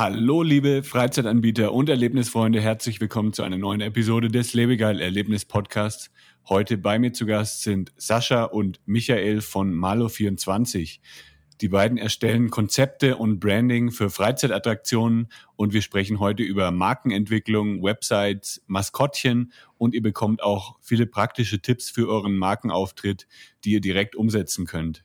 Hallo, liebe Freizeitanbieter und Erlebnisfreunde, herzlich willkommen zu einer neuen Episode des Lebegeil Erlebnis Podcasts. Heute bei mir zu Gast sind Sascha und Michael von Malo24. Die beiden erstellen Konzepte und Branding für Freizeitattraktionen und wir sprechen heute über Markenentwicklung, Websites, Maskottchen und ihr bekommt auch viele praktische Tipps für euren Markenauftritt, die ihr direkt umsetzen könnt.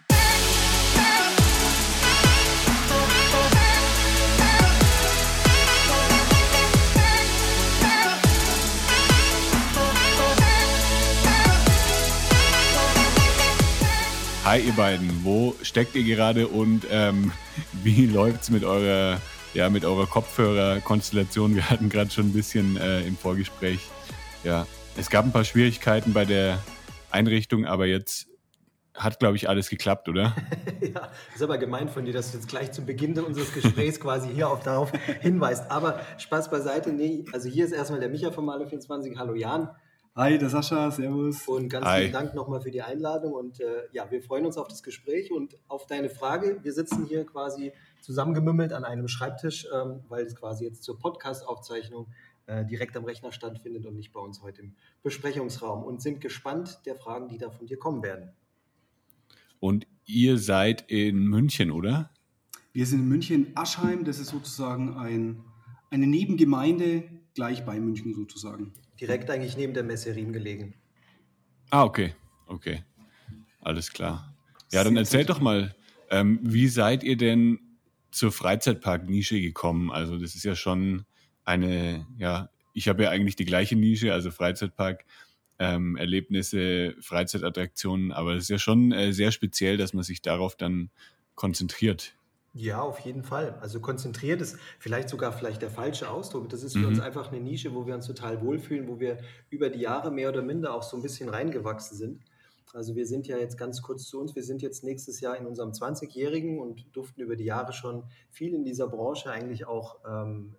Hi ihr beiden, wo steckt ihr gerade und ähm, wie läuft es mit eurer, ja, mit eurer Kopfhörerkonstellation? Wir hatten gerade schon ein bisschen äh, im Vorgespräch. Ja, es gab ein paar Schwierigkeiten bei der Einrichtung, aber jetzt hat, glaube ich, alles geklappt, oder? ja, ist aber gemein von dir, dass du jetzt gleich zu Beginn unseres Gesprächs quasi hier auch darauf hinweist. Aber Spaß beiseite, nee, also hier ist erstmal der Micha von Male24. Hallo Jan. Hi, der Sascha, servus. Und ganz Hi. vielen Dank nochmal für die Einladung. Und äh, ja, wir freuen uns auf das Gespräch und auf deine Frage. Wir sitzen hier quasi zusammengemümmelt an einem Schreibtisch, ähm, weil es quasi jetzt zur Podcast-Aufzeichnung äh, direkt am Rechner stattfindet und nicht bei uns heute im Besprechungsraum und sind gespannt der Fragen, die da von dir kommen werden. Und ihr seid in München, oder? Wir sind in München Aschheim, das ist sozusagen ein, eine Nebengemeinde gleich bei München sozusagen. Direkt eigentlich neben der Messe Riem gelegen. Ah, okay, okay. Alles klar. Ja, dann erzählt gut. doch mal, ähm, wie seid ihr denn zur Freizeitpark-Nische gekommen? Also das ist ja schon eine, ja, ich habe ja eigentlich die gleiche Nische, also Freizeitpark, ähm, Erlebnisse, Freizeitattraktionen, aber es ist ja schon äh, sehr speziell, dass man sich darauf dann konzentriert. Ja, auf jeden Fall. Also konzentriert ist vielleicht sogar vielleicht der falsche Ausdruck. Das ist für Mhm. uns einfach eine Nische, wo wir uns total wohlfühlen, wo wir über die Jahre mehr oder minder auch so ein bisschen reingewachsen sind. Also wir sind ja jetzt ganz kurz zu uns, wir sind jetzt nächstes Jahr in unserem 20-Jährigen und durften über die Jahre schon viel in dieser Branche eigentlich auch ähm,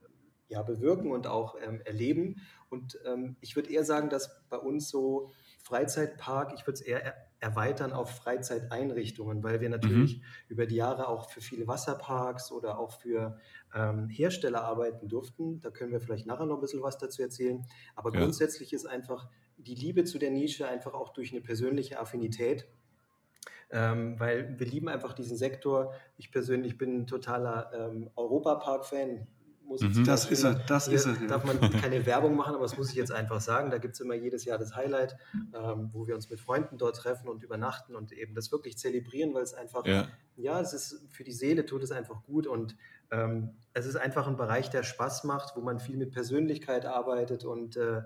ja, bewirken und auch ähm, erleben. Und ähm, ich würde eher sagen, dass bei uns so Freizeitpark, ich würde es eher er erweitern auf Freizeiteinrichtungen, weil wir natürlich über die Jahre auch für viele Wasserparks oder auch für ähm, Hersteller arbeiten durften. Da können wir vielleicht nachher noch ein bisschen was dazu erzählen. Aber Ja. grundsätzlich ist einfach die Liebe zu der Nische einfach auch durch eine persönliche Affinität. Ähm, weil wir lieben einfach diesen Sektor. Ich persönlich bin ein totaler ähm, Europapark-Fan. Muss Mhm. Das ist er, das hier ist er. ja. darf man keine Werbung machen, aber das muss ich jetzt einfach sagen. Da gibt es immer jedes Jahr das Highlight, ähm, wo wir uns mit Freunden dort treffen und übernachten und eben das wirklich zelebrieren, weil es einfach, ja, Ja, es ist für die Seele tut es einfach gut und ähm, es ist einfach ein Bereich, der Spaß macht, wo man viel mit Persönlichkeit arbeitet und äh,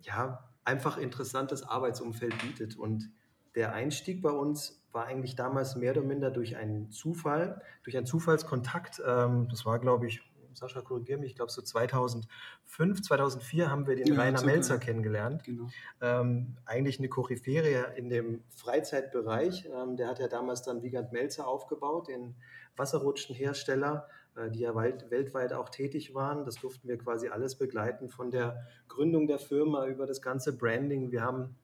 ja, einfach interessantes Arbeitsumfeld bietet. Und der Einstieg bei uns war eigentlich damals mehr oder minder durch einen Zufall, durch einen Zufallskontakt. Ähm, das war, glaube ich, Sascha, korrigiere mich, ich glaube so 2005, 2004 haben wir den Ja, Rainer. Melzer kennengelernt. Genau. Ähm, eigentlich eine Koryphäre in dem Freizeitbereich. Ähm, der hat ja damals dann Wiegand Melzer aufgebaut, den Wasserrutschenhersteller, äh, die ja weit, weltweit auch tätig waren. Das durften wir quasi alles begleiten, von der Gründung der Firma über das ganze Branding. Wir haben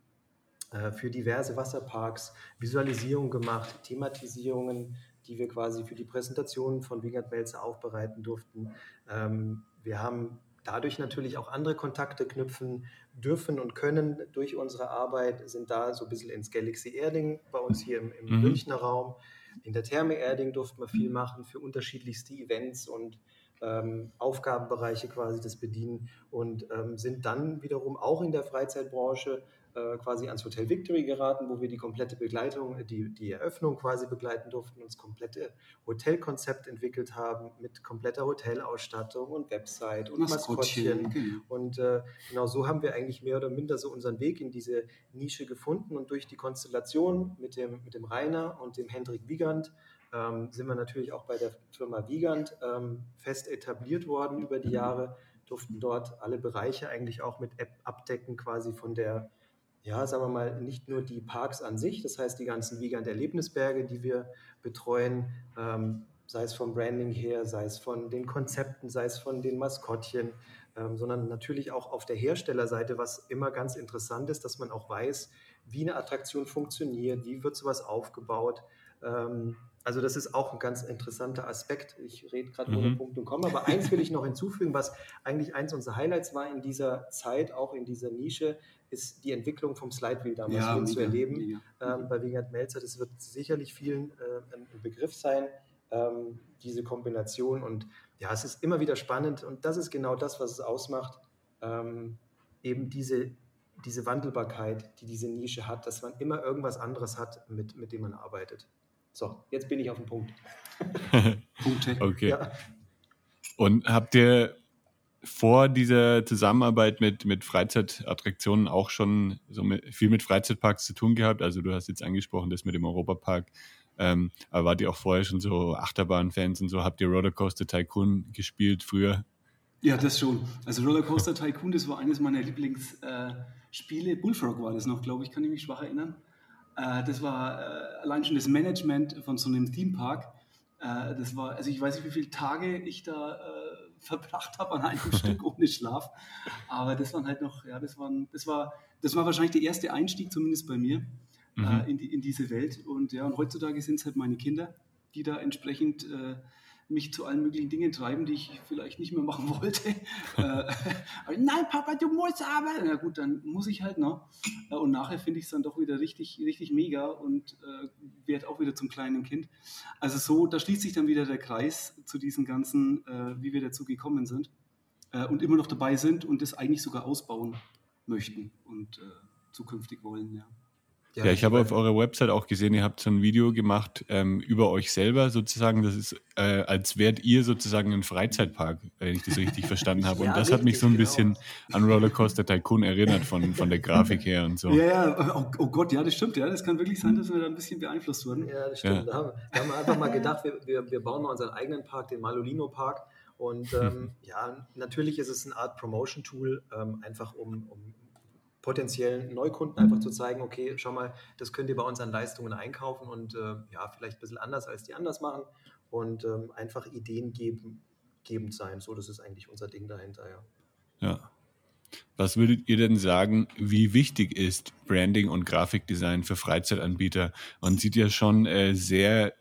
äh, für diverse Wasserparks Visualisierung gemacht, Thematisierungen, die wir quasi für die Präsentation von Wiegand Melzer aufbereiten durften. Ähm, wir haben dadurch natürlich auch andere Kontakte knüpfen dürfen und können durch unsere Arbeit, sind da so ein bisschen ins Galaxy Erding bei uns hier im, im Mhm. Münchner Raum. In der Therme Erding durften wir viel machen für unterschiedlichste Events und ähm, Aufgabenbereiche quasi das bedienen und ähm, sind dann wiederum auch in der Freizeitbranche äh, quasi ans Hotel Victory geraten, wo wir die komplette Begleitung, äh, die, die Eröffnung quasi begleiten durften, uns komplette Hotelkonzept entwickelt haben mit kompletter Hotelausstattung und Website und Maskottchen. Maskottchen. Genau. Und äh, genau so haben wir eigentlich mehr oder minder so unseren Weg in diese Nische gefunden und durch die Konstellation mit dem, mit dem Rainer und dem Hendrik Wiegand ähm, sind wir natürlich auch bei der Firma Wiegand ähm, fest etabliert worden über die Jahre. durften dort alle Bereiche eigentlich auch mit App abdecken, quasi von der, ja, sagen wir mal, nicht nur die Parks an sich, das heißt die ganzen Wiegand-Erlebnisberge, die wir betreuen, ähm, sei es vom Branding her, sei es von den Konzepten, sei es von den Maskottchen, ähm, sondern natürlich auch auf der Herstellerseite, was immer ganz interessant ist, dass man auch weiß, wie eine Attraktion funktioniert, wie wird sowas aufgebaut. Ähm, also das ist auch ein ganz interessanter Aspekt. Ich rede gerade mhm. ohne Punkt und Komma, aber eins will ich noch hinzufügen, was eigentlich eins unserer Highlights war in dieser Zeit, auch in dieser Nische, ist die Entwicklung vom Slide Wheel damals ja, zu erleben ähm, bei Wingert Melzer. Das wird sicherlich vielen äh, ein Begriff sein, ähm, diese Kombination. Und ja, es ist immer wieder spannend und das ist genau das, was es ausmacht, ähm, eben diese, diese Wandelbarkeit, die diese Nische hat, dass man immer irgendwas anderes hat, mit, mit dem man arbeitet. So, jetzt bin ich auf dem Punkt. Punkte. Okay. Ja. Und habt ihr vor dieser Zusammenarbeit mit, mit Freizeitattraktionen auch schon so mit, viel mit Freizeitparks zu tun gehabt? Also du hast jetzt angesprochen, das mit dem Europapark. Ähm, aber wart ihr auch vorher schon so Achterbahn-Fans und so? Habt ihr Rollercoaster Tycoon gespielt früher? Ja, das schon. Also Rollercoaster Tycoon, das war eines meiner Lieblingsspiele. Äh, Bullfrog war das noch, glaube ich, kann ich mich schwach erinnern. Äh, das war äh, allein schon das Management von so einem Themepark. Äh, das war, also ich weiß nicht, wie viele Tage ich da verbracht habe an einem Stück ohne Schlaf. Aber das waren halt noch, ja, das waren, das war, das war wahrscheinlich der erste Einstieg, zumindest bei mir, mhm. in, die, in diese Welt. Und ja, und heutzutage sind es halt meine Kinder, die da entsprechend äh, mich zu allen möglichen Dingen treiben, die ich vielleicht nicht mehr machen wollte. äh, Nein, Papa, du musst aber. Na gut, dann muss ich halt noch. Äh, und nachher finde ich es dann doch wieder richtig, richtig mega und äh, werde auch wieder zum kleinen Kind. Also so, da schließt sich dann wieder der Kreis zu diesen ganzen, äh, wie wir dazu gekommen sind äh, und immer noch dabei sind und das eigentlich sogar ausbauen möchten und äh, zukünftig wollen, ja. Ja, ja ich habe auf eurer Website auch gesehen, ihr habt so ein Video gemacht ähm, über euch selber sozusagen. Das ist, äh, als wärt ihr sozusagen ein Freizeitpark, wenn ich das richtig verstanden habe. Und ja, das richtig, hat mich so ein genau. bisschen an Rollercoaster Tycoon erinnert von, von der Grafik her und so. Ja, ja, oh, oh, Gott, ja, das stimmt. Ja, das kann wirklich sein, dass wir da ein bisschen beeinflusst wurden. Ja, das stimmt. Ja. Da, haben, da, haben, wir einfach mal gedacht, wir, wir, wir bauen mal unseren eigenen Park, den Malolino Park. Und ähm, ja, natürlich ist es eine Art Promotion-Tool, ähm, einfach um, um potenziellen Neukunden einfach zu zeigen, okay, schau mal, das könnt ihr bei uns an Leistungen einkaufen und äh, ja, vielleicht ein bisschen anders als die anders machen und ähm, einfach Ideen geben, gebend sein. So, das ist eigentlich unser Ding dahinter, ja. Ja. Was würdet ihr denn sagen, wie wichtig ist Branding und Grafikdesign für Freizeitanbieter? Man sieht ja schon äh, sehr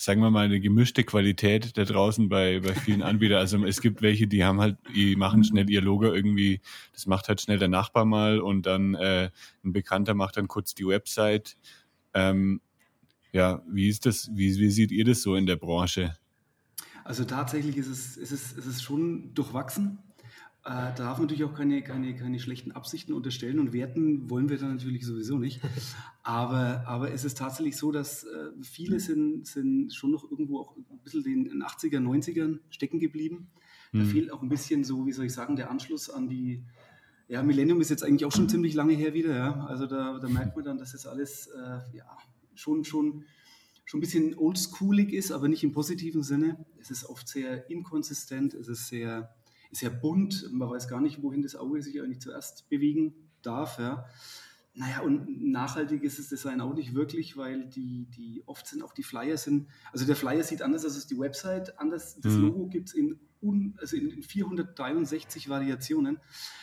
sagen wir mal, eine gemischte Qualität da draußen bei, bei vielen Anbietern. Also es gibt welche, die haben halt, die machen schnell ihr Logo irgendwie, das macht halt schnell der Nachbar mal und dann äh, ein Bekannter macht dann kurz die Website. Ähm, ja, wie ist das, wie, wie seht ihr das so in der Branche? Also tatsächlich ist es, ist es, ist es schon durchwachsen. Äh, da darf man natürlich auch keine, keine, keine schlechten Absichten unterstellen und werten wollen wir dann natürlich sowieso nicht. Aber, aber es ist tatsächlich so, dass äh, viele sind, sind schon noch irgendwo auch ein bisschen in den 80er, 90ern stecken geblieben. Da mhm. fehlt auch ein bisschen so, wie soll ich sagen, der Anschluss an die, ja, Millennium ist jetzt eigentlich auch schon ziemlich lange her wieder, ja. Also da, da merkt man dann, dass das alles äh, ja, schon, schon, schon ein bisschen oldschoolig ist, aber nicht im positiven Sinne. Es ist oft sehr inkonsistent, es ist sehr ist ja bunt, man weiß gar nicht, wohin das Auge sich eigentlich zuerst bewegen darf. Ja. Naja, und nachhaltig ist das Design auch nicht wirklich, weil die, die oft sind auch die Flyer sind, also der Flyer sieht anders aus als die Website, anders, das mhm. Logo gibt es in, also in 463 Variationen.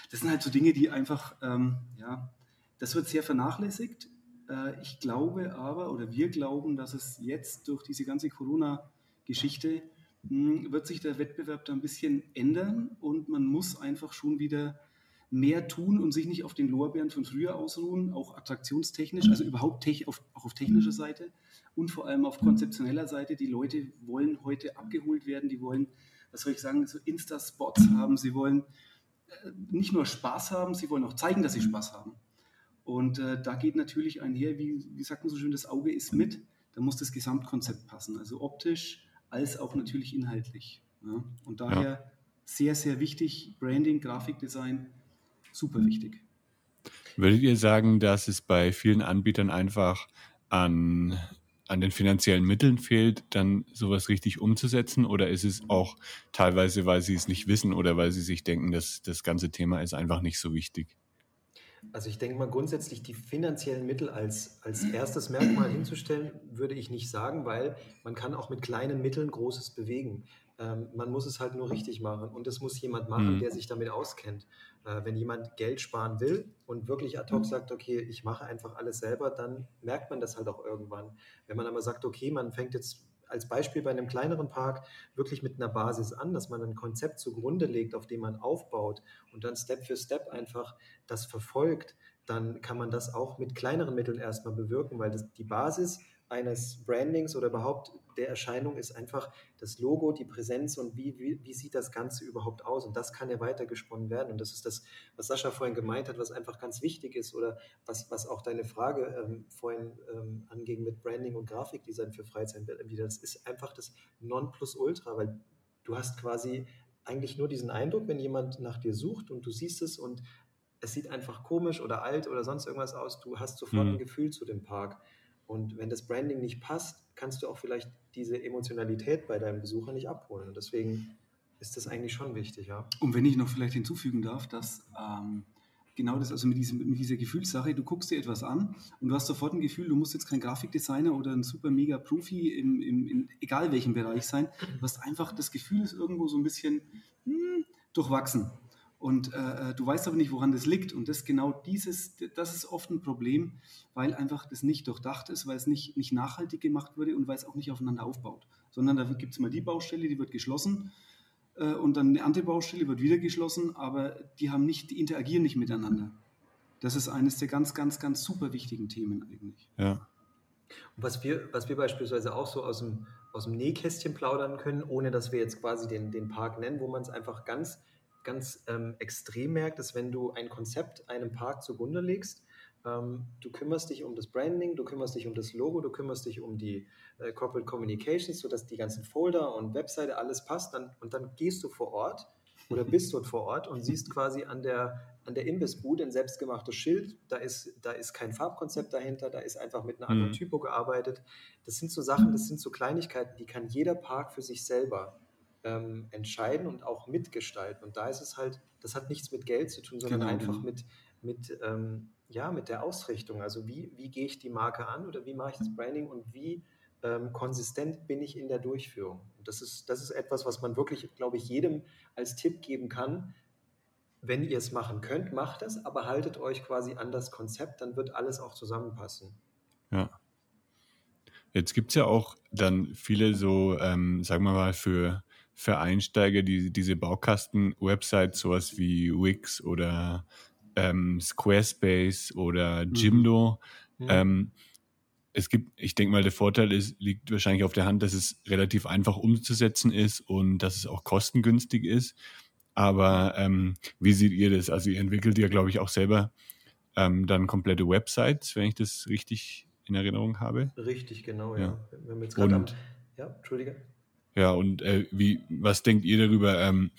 Das sind halt so Dinge, die einfach, ähm, ja, das wird sehr vernachlässigt. Äh, ich glaube aber, oder wir glauben, dass es jetzt durch diese ganze Corona-Geschichte wird sich der Wettbewerb da ein bisschen ändern und man muss einfach schon wieder mehr tun und sich nicht auf den Lorbeeren von früher ausruhen, auch attraktionstechnisch, also überhaupt auf, auch auf technischer Seite und vor allem auf konzeptioneller Seite. Die Leute wollen heute abgeholt werden, die wollen, was soll ich sagen, so Insta-Spots haben, sie wollen äh, nicht nur Spaß haben, sie wollen auch zeigen, dass sie Spaß haben. Und äh, da geht natürlich einher, wie, wie sagt man so schön, das Auge ist mit, da muss das Gesamtkonzept passen, also optisch, als auch natürlich inhaltlich. Ja? Und daher ja. sehr, sehr wichtig, Branding, Grafikdesign, super wichtig. Würdet ihr sagen, dass es bei vielen Anbietern einfach an an den finanziellen Mitteln fehlt, dann sowas richtig umzusetzen? Oder ist es auch teilweise, weil sie es nicht wissen oder weil sie sich denken, dass das ganze Thema ist einfach nicht so wichtig? Also ich denke mal grundsätzlich die finanziellen Mittel als, als erstes Merkmal hinzustellen, würde ich nicht sagen, weil man kann auch mit kleinen Mitteln Großes bewegen. Ähm, man muss es halt nur richtig machen und das muss jemand machen, mhm. der sich damit auskennt. Äh, wenn jemand Geld sparen will und wirklich ad hoc sagt, okay, ich mache einfach alles selber, dann merkt man das halt auch irgendwann. Wenn man aber sagt, okay, man fängt jetzt als Beispiel bei einem kleineren Park wirklich mit einer Basis an, dass man ein Konzept zugrunde legt, auf dem man aufbaut und dann Step für Step einfach das verfolgt, dann kann man das auch mit kleineren Mitteln erstmal bewirken, weil das, die Basis eines Brandings oder überhaupt der Erscheinung ist einfach das Logo, die Präsenz und wie, wie, wie sieht das Ganze überhaupt aus. Und das kann ja weitergesponnen werden. Und das ist das, was Sascha vorhin gemeint hat, was einfach ganz wichtig ist oder was, was auch deine Frage ähm, vorhin ähm, anging mit Branding und Grafikdesign für Freizeitanbieter. Das ist einfach das Nonplusultra, weil du hast quasi eigentlich nur diesen Eindruck, wenn jemand nach dir sucht und du siehst es und es sieht einfach komisch oder alt oder sonst irgendwas aus, du hast sofort mhm. ein Gefühl zu dem Park. Und wenn das Branding nicht passt, kannst du auch vielleicht diese Emotionalität bei deinem Besucher nicht abholen. Und deswegen ist das eigentlich schon wichtig, ja. Und wenn ich noch vielleicht hinzufügen darf, dass ähm, genau das, also mit, diesem, mit dieser Gefühlssache, du guckst dir etwas an und du hast sofort ein Gefühl, du musst jetzt kein Grafikdesigner oder ein super mega Profi im, im, in egal welchem Bereich sein. Du hast einfach das Gefühl, ist irgendwo so ein bisschen hm, durchwachsen. Und äh, äh, du weißt aber nicht, woran das liegt. Und das genau dieses, das ist oft ein Problem, weil einfach das nicht durchdacht ist, weil es nicht, nicht nachhaltig gemacht wurde und weil es auch nicht aufeinander aufbaut. Sondern da gibt es mal die Baustelle, die wird geschlossen äh, und dann eine andere Baustelle wird wieder geschlossen, aber die haben nicht, die interagieren nicht miteinander. Das ist eines der ganz, ganz, ganz super wichtigen Themen eigentlich. Ja. Und was wir, was wir beispielsweise auch so aus dem, aus dem Nähkästchen plaudern können, ohne dass wir jetzt quasi den, den Park nennen, wo man es einfach ganz ganz ähm, extrem merkt, ist, wenn du ein Konzept einem Park zugrunde legst, ähm, du kümmerst dich um das Branding, du kümmerst dich um das Logo, du kümmerst dich um die äh, Corporate Communications, sodass die ganzen Folder und Webseite alles passt, dann, und dann gehst du vor Ort oder bist dort vor Ort und siehst quasi an der, an der Imbissbude ein selbstgemachtes Schild, da ist, da ist kein Farbkonzept dahinter, da ist einfach mit einer anderen mhm. Typo gearbeitet. Das sind so Sachen, das sind so Kleinigkeiten, die kann jeder Park für sich selber ähm, entscheiden und auch mitgestalten. Und da ist es halt, das hat nichts mit Geld zu tun, sondern genau, einfach genau. mit, mit, ähm, ja, mit der Ausrichtung. Also wie, wie gehe ich die Marke an oder wie mache ich das Branding und wie ähm, konsistent bin ich in der Durchführung. Und das ist, das ist etwas, was man wirklich, glaube ich, jedem als Tipp geben kann. Wenn ihr es machen könnt, macht es, aber haltet euch quasi an das Konzept, dann wird alles auch zusammenpassen. Ja. Jetzt gibt es ja auch dann viele so, ähm, sagen wir mal, für für Einsteiger die, diese Baukasten-Websites, sowas wie Wix oder ähm, Squarespace oder mhm. Jimdo. Mhm. Ähm, es gibt, ich denke mal, der Vorteil ist, liegt wahrscheinlich auf der Hand, dass es relativ einfach umzusetzen ist und dass es auch kostengünstig ist. Aber ähm, wie seht ihr das? Also ihr entwickelt ja, glaube ich, auch selber ähm, dann komplette Websites, wenn ich das richtig in Erinnerung habe. Richtig, genau, ja. ja. Wenn wir jetzt und, am, ja, Entschuldige. Ja, und äh, wie, was denkt ihr darüber? Ähm,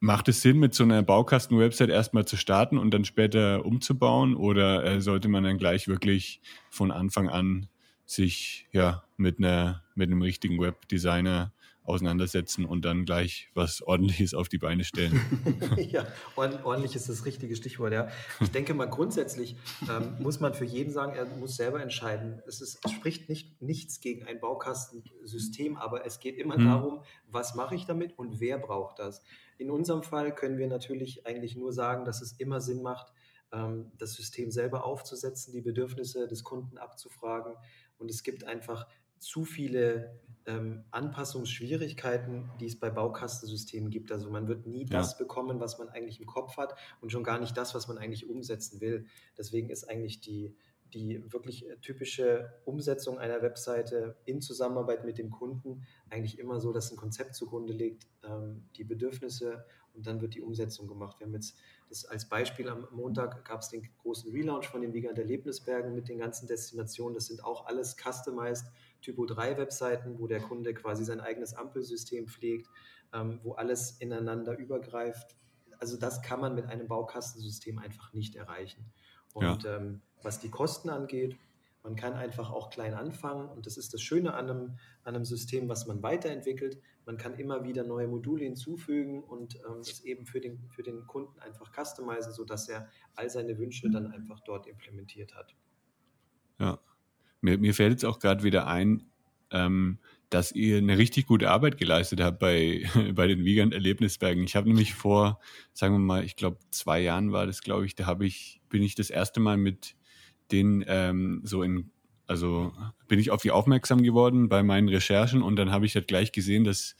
macht es Sinn, mit so einer Baukasten-Website erstmal zu starten und dann später umzubauen? Oder äh, sollte man dann gleich wirklich von Anfang an sich ja mit einer mit einem richtigen Webdesigner auseinandersetzen und dann gleich was Ordentliches auf die Beine stellen. ja, ordentlich ist das richtige Stichwort, ja. Ich denke mal, grundsätzlich ähm, muss man für jeden sagen, er muss selber entscheiden. Es, ist, es spricht nicht, nichts gegen ein Baukastensystem, aber es geht immer hm. darum, was mache ich damit und wer braucht das. In unserem Fall können wir natürlich eigentlich nur sagen, dass es immer Sinn macht, ähm, das System selber aufzusetzen, die Bedürfnisse des Kunden abzufragen. Und es gibt einfach zu viele ähm, Anpassungsschwierigkeiten, die es bei Baukastensystemen gibt. Also man wird nie ja. das bekommen, was man eigentlich im Kopf hat und schon gar nicht das, was man eigentlich umsetzen will. Deswegen ist eigentlich die, die wirklich äh, typische Umsetzung einer Webseite in Zusammenarbeit mit dem Kunden eigentlich immer so, dass ein Konzept zugrunde liegt, ähm, die Bedürfnisse und dann wird die Umsetzung gemacht. Wir haben jetzt das als Beispiel am Montag gab es den großen Relaunch von den Wiegand Erlebnisbergen mit den ganzen Destinationen. Das sind auch alles customized Typo 3 Webseiten, wo der Kunde quasi sein eigenes Ampelsystem pflegt, ähm, wo alles ineinander übergreift. Also das kann man mit einem Baukastensystem einfach nicht erreichen. Und ja. ähm, was die Kosten angeht, Man kann einfach auch klein anfangen und das ist das Schöne an einem, an einem System, was man weiterentwickelt. Man kann immer wieder neue Module hinzufügen und ähm, es eben für den, für den Kunden einfach customizen, sodass er all seine Wünsche dann einfach dort implementiert hat. Ja, mir, mir fällt jetzt auch gerade wieder ein, ähm, dass ihr eine richtig gute Arbeit geleistet habt bei, bei den Wiegand Erlebnisbergen. Ich habe nämlich vor, sagen wir mal, ich glaube zwei Jahren war das, glaube ich, da habe ich, bin ich das erste Mal mit den ähm, so in, also bin ich auf die aufmerksam geworden bei meinen Recherchen und dann habe ich halt gleich gesehen, dass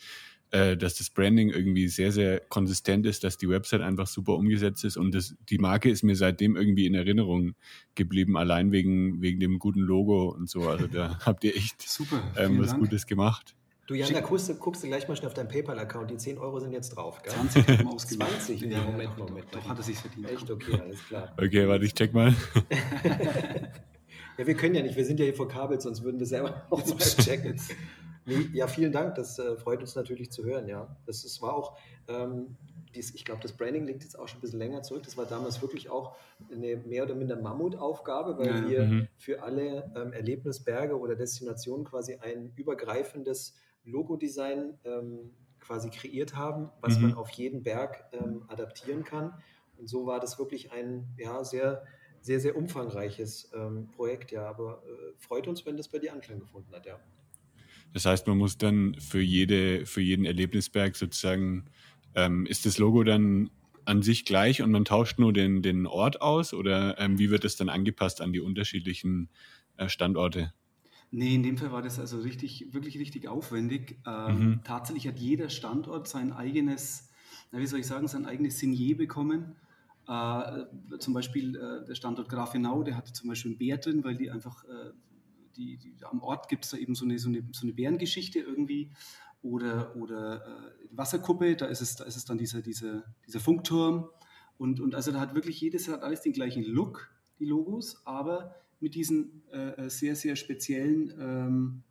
äh, dass das Branding irgendwie sehr, sehr konsistent ist, dass die Website einfach super umgesetzt ist und das, die Marke ist mir seitdem irgendwie in Erinnerung geblieben, allein wegen, wegen dem guten Logo und so. Also da habt ihr echt super, ähm, was Dank. Gutes gemacht. Du, Jan, da guckst du, guckst du gleich mal schnell auf deinen PayPal-Account. Die 10 Euro sind jetzt drauf, gell? 20 haben wir ausgegeben. 20? Ja, Moment, doch, Moment. Doch, doch, hat er sich verdient. Echt? Okay, alles klar. Okay, warte, ich check mal. ja, wir können ja nicht, wir sind ja hier vor Kabel, sonst würden wir selber auch mal checken. Nee, ja, vielen Dank. Das äh, freut uns natürlich zu hören. Ja, das ist, war auch, ähm, dies, ich glaube, das Branding liegt jetzt auch schon ein bisschen länger zurück. Das war damals wirklich auch eine mehr oder minder Mammutaufgabe, weil ja, wir mhm. für alle ähm, Erlebnisberge oder Destinationen quasi ein übergreifendes Logodesign ähm, quasi kreiert haben, was mhm. man auf jeden Berg ähm, adaptieren kann. Und so war das wirklich ein ja, sehr, sehr, sehr umfangreiches ähm, Projekt. Ja, aber äh, freut uns, wenn das bei dir Anklang gefunden hat. Ja. Das heißt, man muss dann für, jede, für jeden Erlebnisberg sozusagen, ähm, ist das Logo dann an sich gleich und man tauscht nur den, den Ort aus oder ähm, wie wird es dann angepasst an die unterschiedlichen äh, Standorte? Nee, in dem Fall war das also richtig, wirklich richtig aufwendig. Ähm, mhm. Tatsächlich hat jeder Standort sein eigenes, na, wie soll ich sagen, sein eigenes Signier bekommen. Äh, zum Beispiel äh, der Standort Grafenau, der hatte zum Beispiel ein Bär drin, weil die einfach äh, die, die, am Ort gibt es da eben so eine, so eine, so eine Bärengeschichte irgendwie. Oder, oder äh, Wasserkuppe, da ist es, da ist es dann dieser, dieser, dieser Funkturm. Und, und also da hat wirklich jedes hat alles den gleichen Look, die Logos, aber mit diesen äh, äh, sehr, sehr speziellen ähm,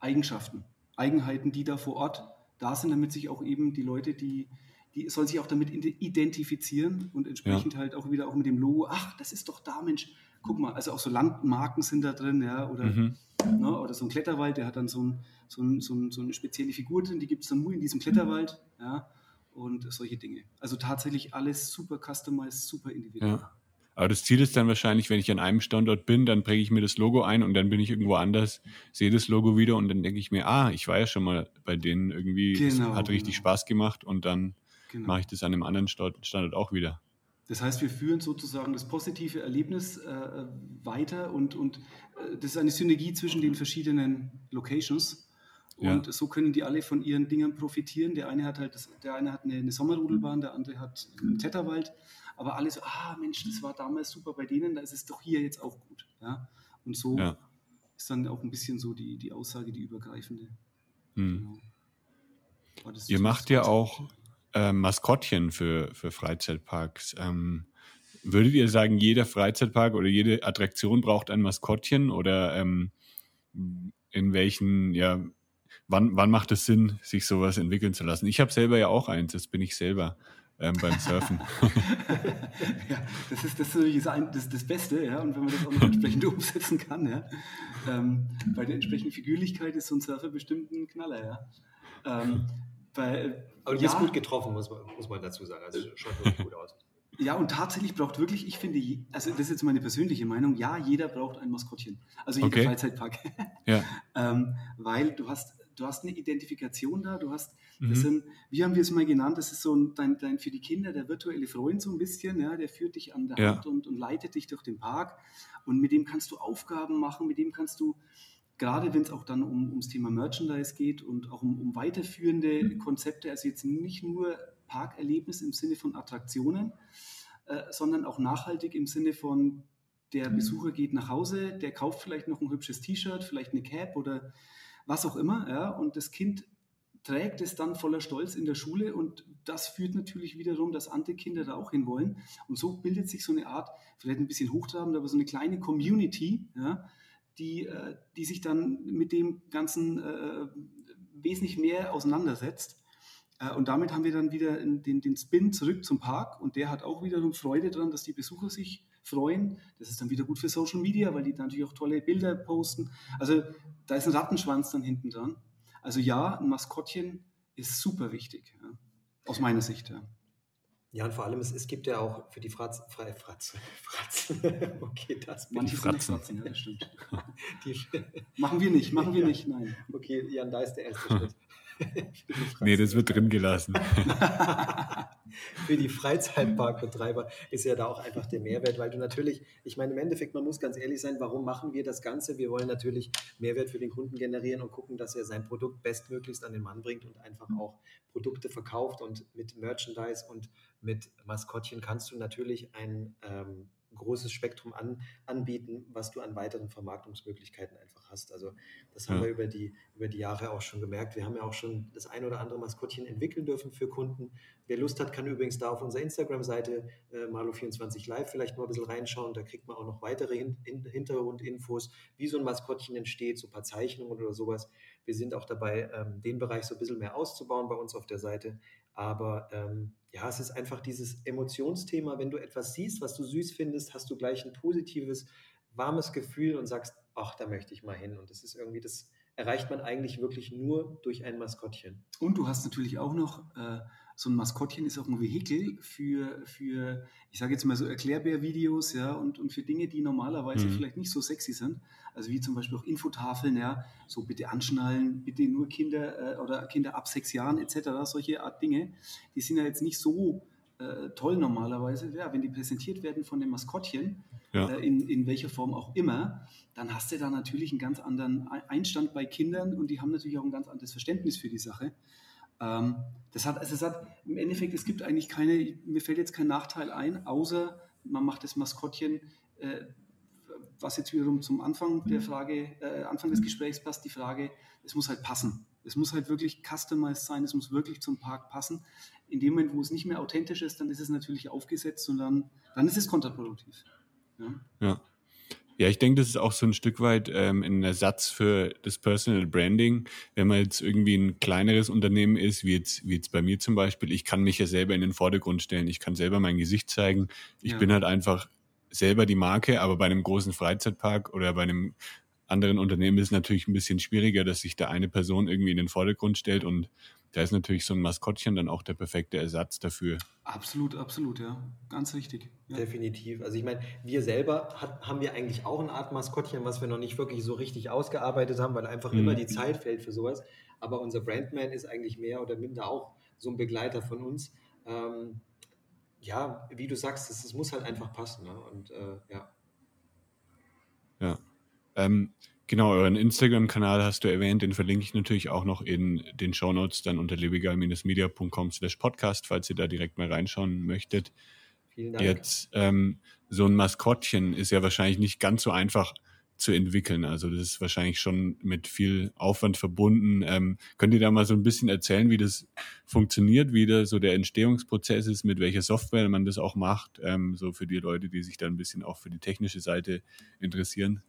Eigenschaften, Eigenheiten, die da vor Ort da sind, damit sich auch eben die Leute, die, die sollen sich auch damit identifizieren und entsprechend ja. halt auch wieder auch mit dem Logo, ach, das ist doch da, Mensch, guck mal, also auch so Landmarken sind da drin, ja, oder, mhm. ne, oder so ein Kletterwald, der hat dann so, ein, so, ein, so, ein, so eine spezielle Figur drin, die gibt es dann nur in diesem Kletterwald, ja, und solche Dinge. Also tatsächlich alles super customized, super individuell. Ja. Aber das Ziel ist dann wahrscheinlich, wenn ich an einem Standort bin, dann präge ich mir das Logo ein und dann bin ich irgendwo anders, sehe das Logo wieder und dann denke ich mir, ah, ich war ja schon mal bei denen irgendwie, genau, hat richtig genau. Spaß gemacht und dann genau. mache ich das an einem anderen Standort auch wieder. Das heißt, wir führen sozusagen das positive Erlebnis äh, weiter und, und äh, das ist eine Synergie zwischen den verschiedenen Locations. Und ja. so können die alle von ihren Dingen profitieren. Der eine hat halt, das, der eine hat eine, eine Sommerrodelbahn, der andere hat einen Kletterwald. Aber alle so, ah Mensch, das war damals super bei denen, da ist es doch hier jetzt auch gut. Ja? Und so ja. ist dann auch ein bisschen so die, die Aussage, die übergreifende. Hm. Genau. Ihr macht ja auch äh, Maskottchen für, für Freizeitparks. Ähm, würdet ihr sagen, jeder Freizeitpark oder jede Attraktion braucht ein Maskottchen oder ähm, in welchen, ja, wann, wann macht es Sinn, sich sowas entwickeln zu lassen? Ich habe selber ja auch eins, das bin ich selber. Ähm, beim Surfen. ja, das ist, das ist natürlich das, das Beste, ja, und wenn man das auch noch entsprechend umsetzen kann, ja. Ähm, bei der entsprechenden Figürlichkeit ist so ein Surfer bestimmt ein Knaller, ja. Ähm, weil, Aber du ja, bist gut getroffen, muss man, muss man dazu sagen. Also schaut wirklich gut aus. Ja, und tatsächlich braucht wirklich, ich finde, also das ist jetzt meine persönliche Meinung, ja, jeder braucht ein Maskottchen. Also jeder okay. Freizeitpark. Ja. ähm, weil du hast, du hast eine Identifikation da, du hast, mhm. das sind, wie haben wir es mal genannt, das ist so ein, dein, dein, für die Kinder der virtuelle Freund so ein bisschen, ja, der führt dich an der ja. Hand und, und leitet dich durch den Park und mit dem kannst du Aufgaben machen, mit dem kannst du gerade wenn es auch dann um, ums Thema Merchandise geht und auch um, um weiterführende mhm. Konzepte, also jetzt nicht nur Parkerlebnis im Sinne von Attraktionen, äh, sondern auch nachhaltig im Sinne von der mhm. Besucher geht nach Hause, der kauft vielleicht noch ein hübsches T-Shirt, vielleicht eine Cap oder was auch immer, ja, und das Kind trägt es dann voller Stolz in der Schule und das führt natürlich wiederum, dass andere Kinder da auch hinwollen. Und so bildet sich so eine Art, vielleicht ein bisschen hochtrabend, aber so eine kleine Community, ja, die, äh, die sich dann mit dem Ganzen äh, wesentlich mehr auseinandersetzt. Äh, und damit haben wir dann wieder den, den Spin zurück zum Park und der hat auch wiederum Freude daran, dass die Besucher sich freuen. Das ist dann wieder gut für Social Media, weil die dann natürlich auch tolle Bilder posten. Also da ist ein Rattenschwanz dann hinten dran. Also ja, ein Maskottchen ist super wichtig, ja. aus meiner Sicht. Ja. Ja, und vor allem, es, es gibt ja auch für die Fratz, Fra, Fratz, Fratz, okay, das bin Manche ich. Fratzen. Fratzen, ja, das stimmt. Die, machen wir nicht, machen wir ja. nicht, nein. Okay, Jan, da ist der erste Schritt. nee, das wird drin gelassen. Für die Freizeitparkbetreiber ist ja da auch einfach der Mehrwert, weil du natürlich, ich meine, im Endeffekt, man muss ganz ehrlich sein, warum machen wir das Ganze? Wir wollen natürlich Mehrwert für den Kunden generieren und gucken, dass er sein Produkt bestmöglichst an den Mann bringt und einfach auch Produkte verkauft. Und mit Merchandise und mit Maskottchen kannst du natürlich ein ähm, großes Spektrum an, anbieten, was du an weiteren Vermarktungsmöglichkeiten einfach hast. Also das haben ja. wir über die, über die Jahre auch schon gemerkt. Wir haben ja auch schon das ein oder andere Maskottchen entwickeln dürfen für Kunden. Wer Lust hat, kann übrigens da auf unserer Instagram-Seite äh, Malo24 Live vielleicht mal ein bisschen reinschauen. Da kriegt man auch noch weitere Hin Hintergrundinfos, wie so ein Maskottchen entsteht, so ein paar Zeichnungen oder sowas. Wir sind auch dabei, ähm, den Bereich so ein bisschen mehr auszubauen bei uns auf der Seite. Aber ähm, ja, es ist einfach dieses Emotionsthema. Wenn du etwas siehst, was du süß findest, hast du gleich ein positives, warmes Gefühl und sagst, ach, da möchte ich mal hin. Und das ist irgendwie, das erreicht man eigentlich wirklich nur durch ein Maskottchen. Und du hast natürlich auch noch äh, so ein Maskottchen ist auch ein Vehikel für, für ich sage jetzt mal so Erklärbär-Videos, ja, und, und für Dinge, die normalerweise mhm. vielleicht nicht so sexy sind. Also wie zum Beispiel auch Infotafeln, ja, so bitte anschnallen, bitte nur Kinder äh, oder Kinder ab sechs Jahren etc., solche Art Dinge, die sind ja jetzt nicht so äh, toll normalerweise. Ja, wenn die präsentiert werden von dem Maskottchen, ja. äh, in, in welcher Form auch immer, dann hast du da natürlich einen ganz anderen Einstand bei Kindern und die haben natürlich auch ein ganz anderes Verständnis für die Sache. Ähm, das hat, also es hat im Endeffekt, es gibt eigentlich keine, mir fällt jetzt kein Nachteil ein, außer man macht das Maskottchen, äh, was jetzt wiederum zum Anfang der Frage, äh, Anfang des Gesprächs passt, die Frage, es muss halt passen. Es muss halt wirklich customized sein, es muss wirklich zum Park passen. In dem Moment, wo es nicht mehr authentisch ist, dann ist es natürlich aufgesetzt und dann, dann ist es kontraproduktiv. Ja. ja. Ja, ich denke, das ist auch so ein Stück weit ähm, ein Ersatz für das Personal Branding. Wenn man jetzt irgendwie ein kleineres Unternehmen ist, wie jetzt, wie jetzt bei mir zum Beispiel, ich kann mich ja selber in den Vordergrund stellen, ich kann selber mein Gesicht zeigen. Ich ja. bin halt einfach selber die Marke, aber bei einem großen Freizeitpark oder bei einem anderen Unternehmen ist es natürlich ein bisschen schwieriger, dass sich da eine Person irgendwie in den Vordergrund stellt und da ist natürlich so ein Maskottchen dann auch der perfekte Ersatz dafür. Absolut, absolut, ja. Ganz richtig. Ja. Definitiv. Also ich meine, wir selber hat, haben wir eigentlich auch eine Art Maskottchen, was wir noch nicht wirklich so richtig ausgearbeitet haben, weil einfach mhm. immer die Zeit fällt für sowas. Aber unser Brandman ist eigentlich mehr oder minder auch so ein Begleiter von uns. Ähm, ja, wie du sagst, es, muss halt einfach passen. Ne? Und äh, ja. Ja. Ähm, Genau, euren Instagram-Kanal hast du erwähnt, den verlinke ich natürlich auch noch in den Shownotes dann unter lebegal-media.com slash podcast, falls ihr da direkt mal reinschauen möchtet. Vielen Dank. Jetzt, ähm, so ein Maskottchen ist ja wahrscheinlich nicht ganz so einfach zu entwickeln. Also das ist wahrscheinlich schon mit viel Aufwand verbunden. Ähm, könnt ihr da mal so ein bisschen erzählen, wie das funktioniert, wie da so der Entstehungsprozess ist, mit welcher Software man das auch macht, ähm, so für die Leute, die sich da ein bisschen auch für die technische Seite interessieren?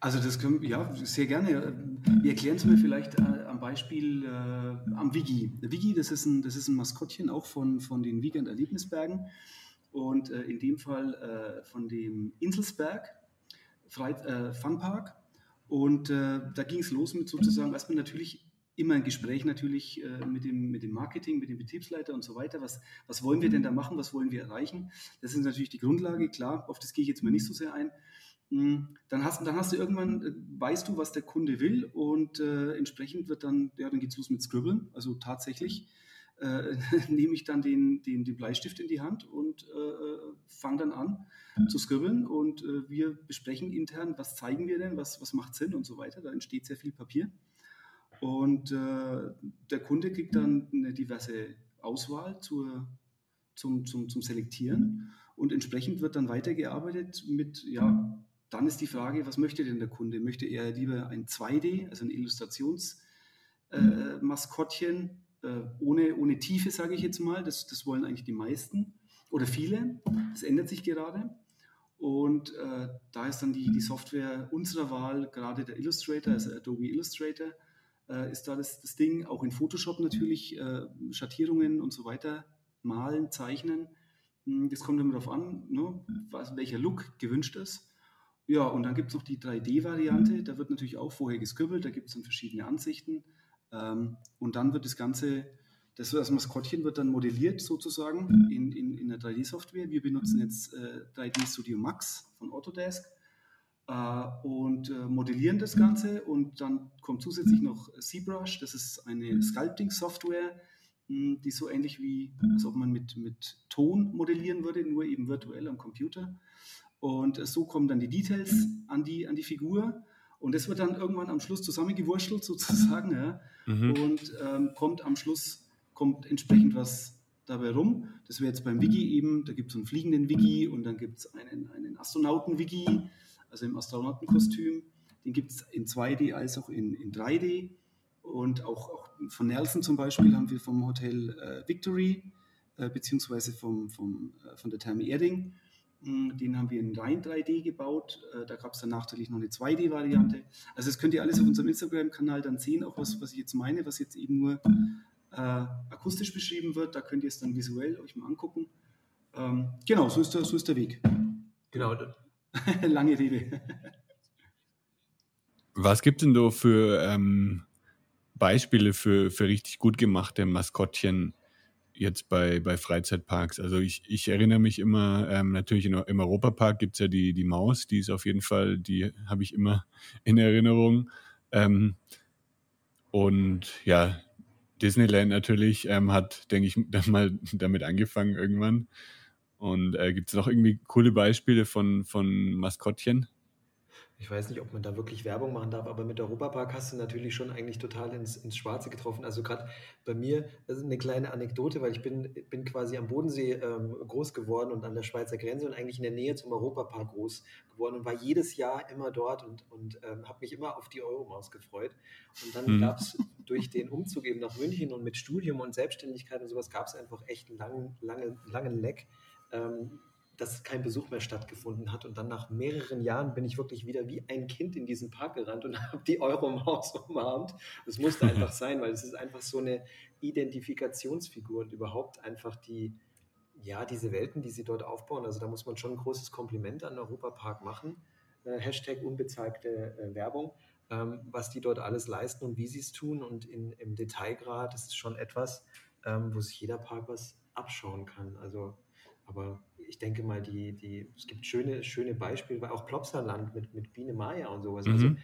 Also das können ja sehr gerne. Wir erklären es mir vielleicht äh, am Beispiel äh, am Wigi. Wigi, das ist ein, das ist ein Maskottchen auch von, von den Wiegand Erlebnisbergen und äh, in dem Fall äh, von dem Inselsberg Freit, äh, Funpark. Und äh, da ging es los mit sozusagen erstmal natürlich immer ein Gespräch natürlich mit, dem, mit dem Marketing, mit dem Betriebsleiter und so weiter. Was, was wollen wir denn da machen? Was wollen wir erreichen? Das ist natürlich die Grundlage, klar, auf das gehe ich jetzt mal nicht so sehr ein. Hm, dann hast, dann hast du irgendwann, äh, weißt du, was der Kunde will und äh, entsprechend wird dann, ja, dann geht es los mit Scribbeln. Also tatsächlich äh, nehme ich dann den, den, den Bleistift in die Hand und äh, fange dann an zu scribbeln und äh, wir besprechen intern, was zeigen wir denn, was, was macht Sinn und so weiter. Da entsteht sehr viel Papier. Und äh, der Kunde kriegt dann eine diverse Auswahl zur, zum, zum, zum Selektieren und entsprechend wird dann weitergearbeitet mit, ja, dann ist die Frage, was möchte denn der Kunde? Möchte er lieber ein 2D, also ein Illustrationsmaskottchen äh, äh, ohne, ohne Tiefe, sage ich jetzt mal? Das, das wollen eigentlich die meisten oder viele. Das ändert sich gerade. Und äh, da ist dann die, die Software unserer Wahl, gerade der Illustrator, also Adobe Illustrator, äh, ist da das, das Ding. Auch in Photoshop natürlich, äh, Schattierungen und so weiter, malen, zeichnen. Hm, das kommt immer darauf an, ne, was, welcher Look gewünscht ist. Ja, und dann gibt es noch die 3D-Variante. Da wird natürlich auch vorher geskribbelt, da gibt es dann verschiedene Ansichten. Ähm, und dann wird das Ganze, das, das Maskottchen wird dann modelliert sozusagen in, in, in der 3D-Software. Wir benutzen jetzt äh, 3D Studio Max von Autodesk äh, und äh, modellieren das Ganze. Und dann kommt zusätzlich noch ZBrush, das ist eine Sculpting-Software, hm, die so ähnlich wie, als ob man mit, mit Ton modellieren würde, nur eben virtuell am Computer. Und so kommen dann die Details an die, an die Figur. Und das wird dann irgendwann am Schluss zusammengewurschtelt sozusagen. Ja? Mhm. Und ähm, kommt am Schluss, kommt entsprechend was dabei rum. Das wäre jetzt beim Wiki eben, da gibt es einen fliegenden Wiki und dann gibt es einen, einen Astronauten-Wiki, also im Astronautenkostüm. Den gibt es in 2D als auch in, in 3D. Und auch, auch von Nelson zum Beispiel haben wir vom Hotel äh, Victory, äh, beziehungsweise vom, vom, äh, von der Therme Erding den haben wir in rein 3D gebaut. Äh, da gab es dann nachträglich noch eine 2D-Variante. Also das könnt ihr alles auf unserem Instagram-Kanal dann sehen, auch was, was ich jetzt meine, was jetzt eben nur äh, akustisch beschrieben wird. Da könnt ihr es dann visuell euch mal angucken. Ähm, genau, so ist, der, so ist der Weg. Genau. Lange Rede. Was gibt es denn da für ähm, Beispiele für, für richtig gut gemachte Maskottchen? Jetzt bei, bei Freizeitparks. Also ich, ich erinnere mich immer, ähm, natürlich in, im Europapark gibt es ja die, die Maus, die ist auf jeden Fall, die habe ich immer in Erinnerung. Ähm, und ja, Disneyland natürlich ähm, hat, denke ich, dann mal damit angefangen irgendwann. Und äh, gibt es noch irgendwie coole Beispiele von, von Maskottchen? Ich weiß nicht, ob man da wirklich Werbung machen darf, aber mit Europapark hast du natürlich schon eigentlich total ins, ins Schwarze getroffen. Also gerade bei mir, das ist eine kleine Anekdote, weil ich bin, bin quasi am Bodensee ähm, groß geworden und an der Schweizer Grenze und eigentlich in der Nähe zum Europapark groß geworden und war jedes Jahr immer dort und, und ähm, habe mich immer auf die Euromaus gefreut. Und dann mhm. gab es durch den Umzug eben nach München und mit Studium und Selbstständigkeit und sowas gab es einfach echt einen langen, lange, langen Leck. Ähm, dass kein Besuch mehr stattgefunden hat. Und dann nach mehreren Jahren bin ich wirklich wieder wie ein Kind in diesen Park gerannt und habe die Euromaus umarmt. Das musste einfach sein, weil es ist einfach so eine Identifikationsfigur und überhaupt einfach die, ja, diese Welten, die sie dort aufbauen. Also da muss man schon ein großes Kompliment an Europapark machen. Äh, Hashtag unbezahlte äh, Werbung. Ähm, was die dort alles leisten und wie sie es tun und in, im Detailgrad, das ist schon etwas, ähm, wo sich jeder Park was abschauen kann. Also, aber ich denke mal, die, die, es gibt schöne, schöne Beispiele, auch Plopsaland mit, mit Biene Maya und sowas. Also, mhm. Also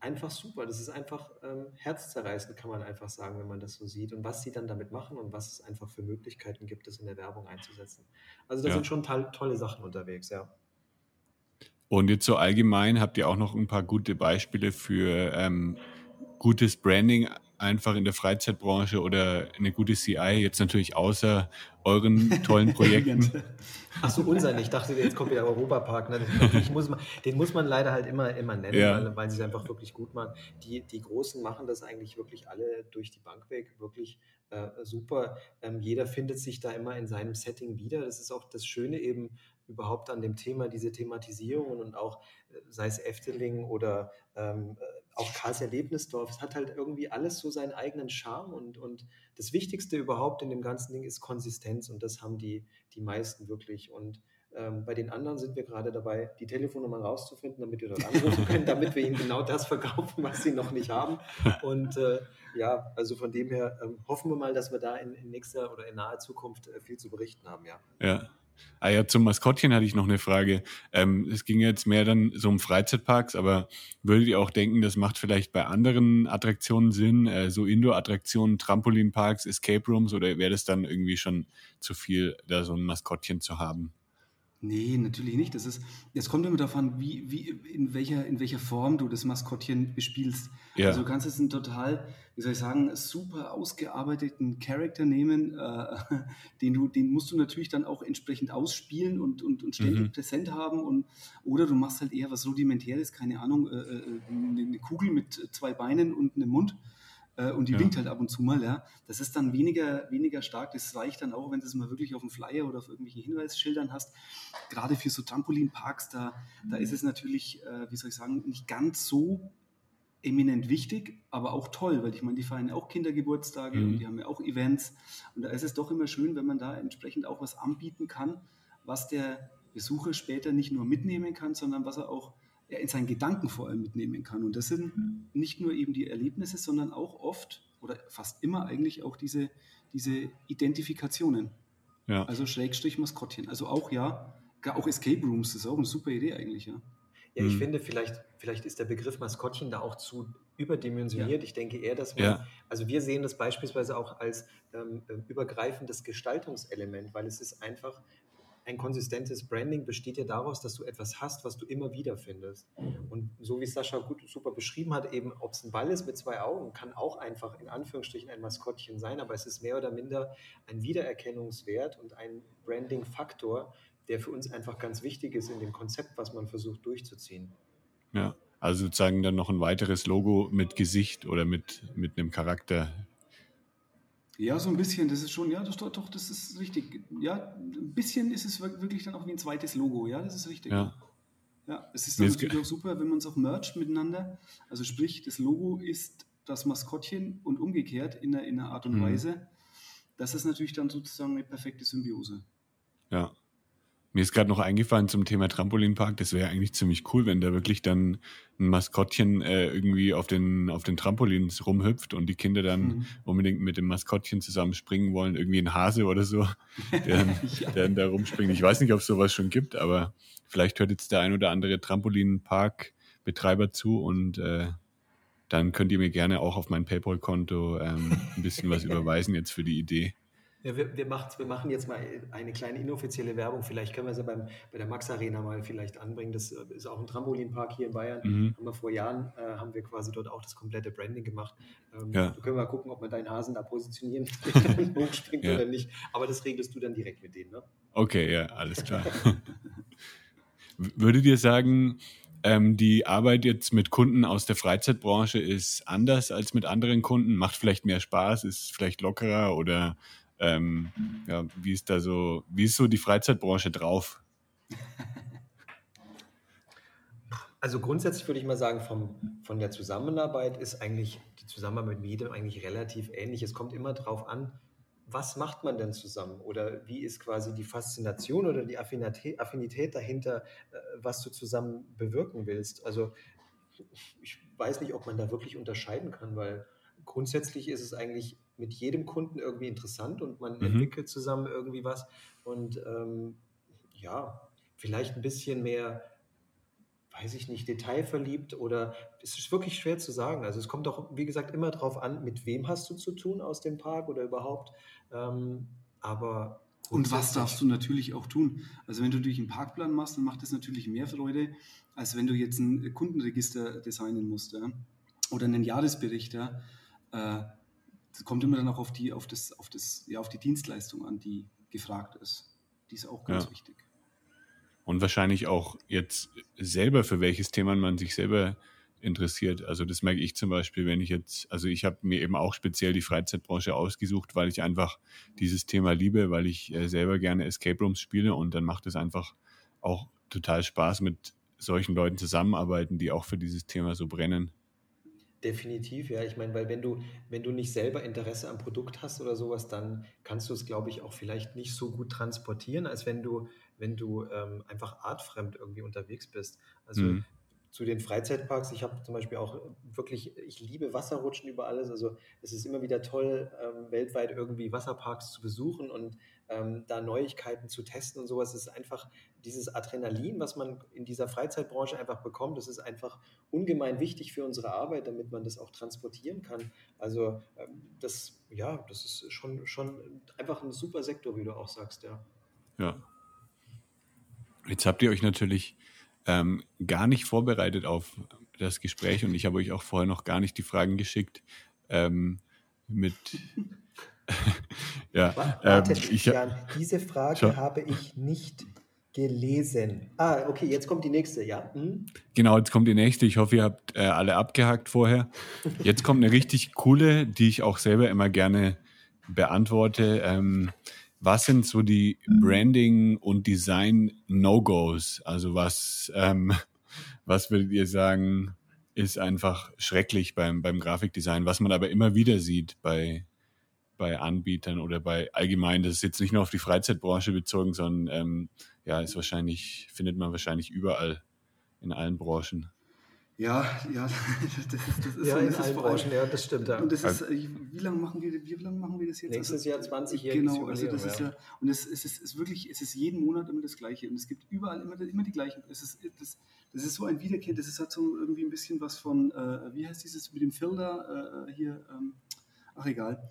einfach super. Das ist einfach ähm, herzzerreißend, kann man einfach sagen, wenn man das so sieht. Und was sie dann damit machen und was es einfach für Möglichkeiten gibt, das in der Werbung einzusetzen. Also da ja. sind schon tolle Sachen unterwegs, ja. Und jetzt so allgemein habt ihr auch noch ein paar gute Beispiele für ähm, gutes Branding einfach in der Freizeitbranche oder eine gute CI, jetzt natürlich außer euren tollen Projekten? Achso, unser nicht. Ich dachte, jetzt kommt wieder Europapark. Ne? Muss man, den muss man leider halt immer, immer nennen, ja. weil, weil sie es einfach wirklich gut machen. Die, die Großen machen das eigentlich wirklich alle durch die Bank weg, wirklich äh, super. Ähm, jeder findet sich da immer in seinem Setting wieder. Das ist auch das Schöne eben überhaupt an dem Thema, diese Thematisierungen und auch, äh, sei es Efteling oder ähm, auch Karls Erlebnisdorf, es hat halt irgendwie alles so seinen eigenen Charme und, und das Wichtigste überhaupt in dem ganzen Ding ist Konsistenz und das haben die, die meisten wirklich und ähm, bei den anderen sind wir gerade dabei, die Telefonnummern rauszufinden, damit wir dort anrufen können, damit wir ihnen genau das verkaufen, was sie noch nicht haben. Und äh, ja, also von dem her ähm, hoffen wir mal, dass wir da in, in nächster oder in naher Zukunft äh, viel zu berichten haben, ja. Ja, Ah ja, zum Maskottchen hatte ich noch eine Frage. Ähm, es ging jetzt mehr dann so um Freizeitparks, aber würdet ihr auch denken, das macht vielleicht bei anderen Attraktionen Sinn, äh, so Indoor-Attraktionen, Trampolinparks, Escape Rooms oder wäre das dann irgendwie schon zu viel, da so ein Maskottchen zu haben? Nee, natürlich nicht. Das, ist, das kommt immer davon, wie, wie, in, welcher, in welcher Form du das Maskottchen bespielst. Ja. Also du kannst jetzt einen total, wie soll ich sagen, super ausgearbeiteten Charakter nehmen, äh, den, du, den musst du natürlich dann auch entsprechend ausspielen und, und, und ständig mhm. präsent haben. Und, oder du machst halt eher was Rudimentäres, keine Ahnung, äh, äh eine Kugel mit zwei Beinen und einem Mund äh, und die ja. winkt halt ab und zu mal, ja. Das ist dann weniger, weniger stark. Das reicht dann auch, wenn du es mal wirklich auf dem Flyer oder auf irgendwelchen Hinweisschildern hast. Gerade für so Trampolinparks, da, da ist es natürlich, äh, wie soll ich sagen, nicht ganz so eminent wichtig, aber auch toll, weil ich meine, die feiern auch Kindergeburtstage mhm. und die haben ja auch Events. Und da ist es doch immer schön, wenn man da entsprechend auch was anbieten kann, was der Besucher später nicht nur mitnehmen kann, sondern was er auch ja, in seinen Gedanken vor allem mitnehmen kann. Und das sind nicht nur eben die Erlebnisse, sondern auch oft oder fast immer eigentlich auch diese, diese Identifikationen. Ja. Also Schrägstrich Maskottchen. Also auch ja, auch Escape Rooms, das ist auch eine super Idee eigentlich, ja. Ja, ich hm. finde, vielleicht, vielleicht ist der Begriff Maskottchen da auch zu überdimensioniert. Ja. Ich denke eher, dass man, ja. also wir sehen das beispielsweise auch als ähm, äh, übergreifendes Gestaltungselement, weil es ist einfach, ein konsistentes Branding besteht ja daraus, dass du etwas hast, was du immer wieder findest. Und so wie Sascha gut, super beschrieben hat, eben, ob es ein Ball ist mit zwei Augen, kann auch einfach in Anführungsstrichen ein Maskottchen sein, aber es ist mehr oder minder ein Wiedererkennungswert und ein Branding-Faktor, der für uns einfach ganz wichtig ist in dem Konzept, was man versucht durchzuziehen. Ja, also sozusagen dann noch ein weiteres Logo mit Gesicht oder mit, mit einem Charakter. Ja, so ein bisschen, das ist schon, ja, das, doch, doch, das ist richtig. Ja, ein bisschen ist es wirklich dann auch wie ein zweites Logo, ja, das ist richtig. Ja. Ja, es ist dann natürlich auch super, wenn man es auch mercht miteinander. Also sprich, das Logo ist das Maskottchen und umgekehrt in einer, in einer Art und mhm. Weise. Das ist natürlich dann sozusagen eine perfekte Symbiose. Ja. Mir ist gerade noch eingefallen zum Thema Trampolinpark. Das wäre eigentlich ziemlich cool, wenn da wirklich dann ein Maskottchen äh, irgendwie auf den, auf den Trampolins rumhüpft und die Kinder dann mhm. unbedingt mit dem Maskottchen zusammen springen wollen. Irgendwie ein Hase oder so, der, dann, ja. der dann da rumspringt. Ich weiß nicht, ob es sowas schon gibt, aber vielleicht hört jetzt der ein oder andere Trampolinpark-Betreiber zu und äh, dann könnt ihr mir gerne auch auf mein PayPal-Konto ähm, ein bisschen was überweisen jetzt für die Idee. Ja, wir, wir, macht, wir machen jetzt mal eine kleine inoffizielle Werbung. Vielleicht können wir sie beim, bei der Max Arena mal vielleicht anbringen. Das äh, ist auch ein Trampolinpark hier in Bayern. Mhm. Haben wir vor Jahren, äh, haben wir quasi dort auch das komplette Branding gemacht. Ähm, ja. Da können wir mal gucken, ob wir deinen Hasen da positionieren, hochspringt ja. oder nicht. Aber das regelst du dann direkt mit denen, ne? Okay, ja, alles klar. Würdet ihr sagen, ähm, die Arbeit jetzt mit Kunden aus der Freizeitbranche ist anders als mit anderen Kunden? Macht vielleicht mehr Spaß, ist vielleicht lockerer oder ähm, ja, wie ist da so, wie ist so die Freizeitbranche drauf? Also grundsätzlich würde ich mal sagen, vom, von der Zusammenarbeit ist eigentlich die Zusammenarbeit mit jedem eigentlich relativ ähnlich. Es kommt immer darauf an, was macht man denn zusammen oder wie ist quasi die Faszination oder die Affinität, Affinität dahinter, äh, was du zusammen bewirken willst. Also ich weiß nicht, ob man da wirklich unterscheiden kann, weil grundsätzlich ist es eigentlich mit jedem Kunden irgendwie interessant und man mhm. entwickelt zusammen irgendwie was. Und ähm, ja, vielleicht ein bisschen mehr, weiß ich nicht, detailverliebt oder es ist wirklich schwer zu sagen. Also es kommt doch, wie gesagt, immer darauf an, mit wem hast du zu tun aus dem Park oder überhaupt. Ähm, aber und was darfst du natürlich auch tun? Also wenn du durch einen Parkplan machst, dann macht das natürlich mehr Freude, als wenn du jetzt ein Kundenregister designen musst ja? oder einen Jahresbericht. Ja? Äh, das kommt immer dann auch auf die, auf das, auf das, ja, auf die Dienstleistung an, die gefragt ist. Die ist auch ganz ja. wichtig. Und wahrscheinlich auch jetzt selber, für welches Thema man sich selber interessiert. Also das merke ich zum Beispiel, wenn ich jetzt, also ich habe mir eben auch speziell die Freizeitbranche ausgesucht, weil ich einfach dieses Thema liebe, weil ich äh, selber gerne Escape Rooms spiele und dann macht es einfach auch total Spaß, mit solchen Leuten zusammenarbeiten, die auch für dieses Thema so brennen. Definitiv, ja. Ich meine, weil wenn du, wenn du nicht selber Interesse am Produkt hast oder sowas, dann kannst du es, glaube ich, auch vielleicht nicht so gut transportieren, als wenn du, wenn du ähm, einfach artfremd irgendwie unterwegs bist. Also mhm zu den Freizeitparks. Ich habe zum Beispiel auch wirklich, ich liebe Wasserrutschen über alles. Also es ist immer wieder toll, ähm, weltweit irgendwie Wasserparks zu besuchen und ähm, da Neuigkeiten zu testen und sowas. Es ist einfach dieses Adrenalin, was man in dieser Freizeitbranche einfach bekommt. Das ist einfach ungemein wichtig für unsere Arbeit, damit man das auch transportieren kann. Also ähm, das, ja, das ist schon, schon einfach ein super Sektor, wie du auch sagst, ja. Ja. Jetzt habt ihr euch natürlich ähm, gar nicht vorbereitet auf das Gespräch und ich habe euch auch vorher noch gar nicht die Fragen geschickt ähm, mit ja, Warte, ähm, ich, Jan, diese Frage schau. habe ich nicht gelesen. Ah, okay, jetzt kommt die nächste, ja. Hm? Genau, jetzt kommt die nächste. Ich hoffe, ihr habt äh, alle abgehakt vorher. Jetzt kommt eine richtig coole, die ich auch selber immer gerne beantworte. Ähm, was sind so die Branding- und Design-No-Gos? Also was, ähm, was würdet ihr sagen, ist einfach schrecklich beim, beim Grafikdesign, was man aber immer wieder sieht bei, bei Anbietern oder bei allgemein, das ist jetzt nicht nur auf die Freizeitbranche bezogen, sondern ähm, ja, ist wahrscheinlich, findet man wahrscheinlich überall in allen Branchen. Ja, ja, das ist, das ist ja, so, in allen Branchen, ja, das stimmt. Ja. Und das ist, äh, wie lange machen wir, wie lange machen wir das jetzt? Nächstes Also, Jahr 20-jähriges Genau, also das ist ja. ja, und es, es, ist, es ist wirklich, es ist jeden Monat immer das Gleiche und es gibt überall immer, immer die gleichen. Es ist, das, das ist so ein Wiederkehr, das ist, hat so irgendwie ein bisschen was von, äh, wie heißt dieses mit dem Filter äh, hier, ähm, ach egal.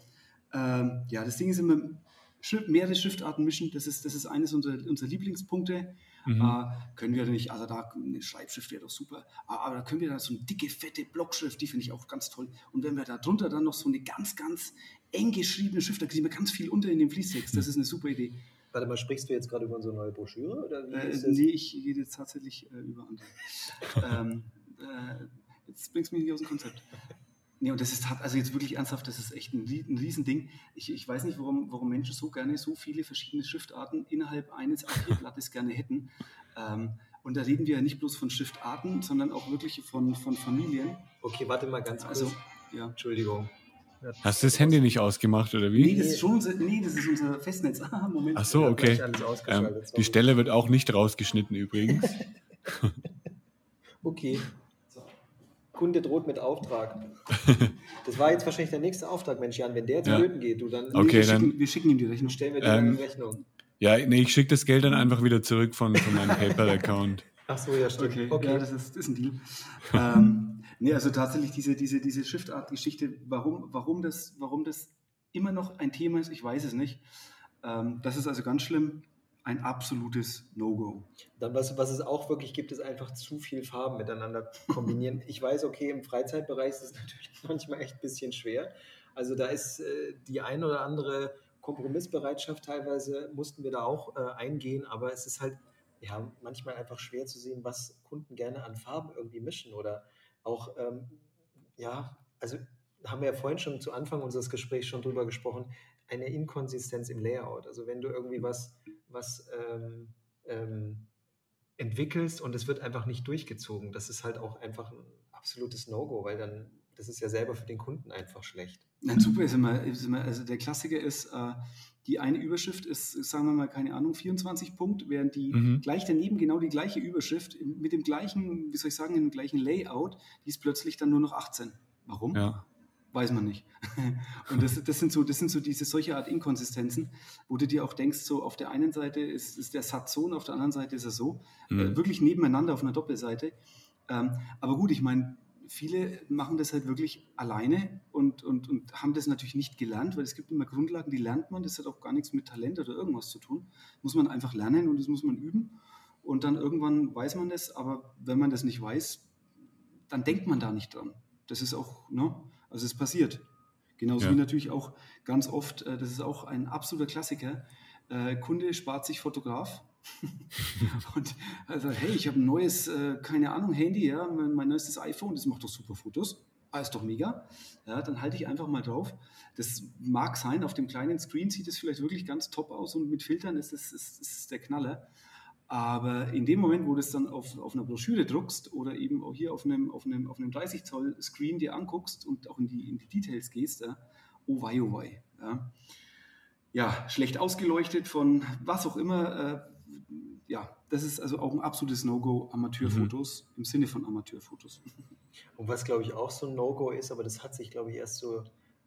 Ähm, ja, das Ding ist immer, mehrere Schriftarten mischen, das ist, das ist eines unserer, unserer Lieblingspunkte. Mhm. Äh, können wir nicht, also da eine Schreibschrift wäre doch super, aber, aber da können wir da so eine dicke, fette Blockschrift, die finde ich auch ganz toll. Und wenn wir da drunter dann noch so eine ganz, ganz eng geschriebene Schrift, da kriegen wir ganz viel unter in dem Fließtext, das ist eine super Idee. Warte mal, sprichst du jetzt gerade über unsere neue Broschüre? Oder wie Äh, nee, ich rede jetzt tatsächlich äh, über andere. ähm, äh, jetzt bringst du mich nicht aus dem Konzept. Nee, und das ist also jetzt wirklich ernsthaft, das ist echt ein, ein Riesending. Ich, ich weiß nicht, warum, warum Menschen so gerne so viele verschiedene Schriftarten innerhalb eines A4-Blattes gerne hätten. Ähm, und da reden wir ja nicht bloß von Schriftarten, sondern auch wirklich von, von Familien. Okay, warte mal ganz kurz. Also, ja. Entschuldigung. Hast du das Handy nicht ausgemacht oder wie? Nee, das ist schon unser, nee, das ist unser Festnetz. Ah, Moment. Ach so, okay. Ähm, die Stelle wird auch nicht rausgeschnitten übrigens. Okay. Kunde droht mit Auftrag. Das war jetzt wahrscheinlich der nächste Auftrag, Mensch, Jan. Wenn der zu Ja. Löten geht, du dann Okay, wir, dann- schicken, wir schicken ihm die Rechnung. stellen wir dir Ähm, eine Rechnung. Ja, nee, ich schicke das Geld dann einfach wieder zurück von, von meinem PayPal-Account. Ach so, ja, stimmt. Okay, Okay. Ja, das ist, das ist ein Deal. ähm, nee, also tatsächlich diese, diese, diese Schriftart-Geschichte, warum, warum, das, warum das immer noch ein Thema ist, ich weiß es nicht. Ähm, das ist also ganz schlimm. Ein absolutes No-Go. Dann, was, was es auch wirklich gibt, ist einfach zu viel Farben miteinander kombinieren. ich weiß, okay, im Freizeitbereich ist es natürlich manchmal echt ein bisschen schwer. Also da ist äh, die ein oder andere Kompromissbereitschaft teilweise, mussten wir da auch äh, eingehen, aber es ist halt ja manchmal einfach schwer zu sehen, was Kunden gerne an Farben irgendwie mischen oder auch, ähm, ja, also haben wir ja vorhin schon zu Anfang unseres Gesprächs schon drüber gesprochen, eine Inkonsistenz im Layout. Also wenn du irgendwie was, was ähm, ähm, entwickelst und es wird einfach nicht durchgezogen, das ist halt auch einfach ein absolutes No-Go, weil dann, das ist ja selber für den Kunden einfach schlecht. Nein, super ist immer, ist immer, also der Klassiker ist, äh, die eine Überschrift ist, sagen wir mal, keine Ahnung, 24 Punkt, während die Mhm. gleich daneben genau die gleiche Überschrift mit dem gleichen, wie soll ich sagen, dem gleichen Layout, die ist plötzlich dann nur noch 18. Warum? Ja. Weiß man nicht. Und das, das, sind so, das sind so diese solche Art Inkonsistenzen, wo du dir auch denkst, so auf der einen Seite ist, ist der Satz so und auf der anderen Seite ist er so. Mhm. Äh, wirklich nebeneinander auf einer Doppelseite. Ähm, aber gut, ich meine, viele machen das halt wirklich alleine und, und, und haben das natürlich nicht gelernt, weil es gibt immer Grundlagen, die lernt man. Das hat auch gar nichts mit Talent oder irgendwas zu tun. Muss man einfach lernen und das muss man üben. Und dann irgendwann weiß man das, aber wenn man das nicht weiß, dann denkt man da nicht dran. Das ist auch, ne? Also es passiert. Genauso Ja. wie natürlich auch ganz oft, äh, das ist auch ein absoluter Klassiker, äh, Kunde spart sich Fotograf. und also, hey, ich habe ein neues, äh, keine Ahnung, Handy, ja, mein, mein neuestes iPhone, das macht doch super Fotos. Ah, ist doch mega. Ja, dann halte ich einfach mal drauf. Das mag sein, auf dem kleinen Screen sieht es vielleicht wirklich ganz top aus und mit Filtern ist es ist, ist der Knaller. Aber in dem Moment, wo du es dann auf, auf einer Broschüre druckst oder eben auch hier auf einem, auf einem, auf einem 30 Zoll Screen dir anguckst und auch in die, in die Details gehst, ja, oh wei, oh wei. Ja. ja, schlecht ausgeleuchtet von was auch immer. Äh, ja, das ist also auch ein absolutes No-Go, Amateurfotos im Sinne von Amateurfotos. Und was, glaube ich, auch so ein No-Go ist, aber das hat sich, glaube ich, erst so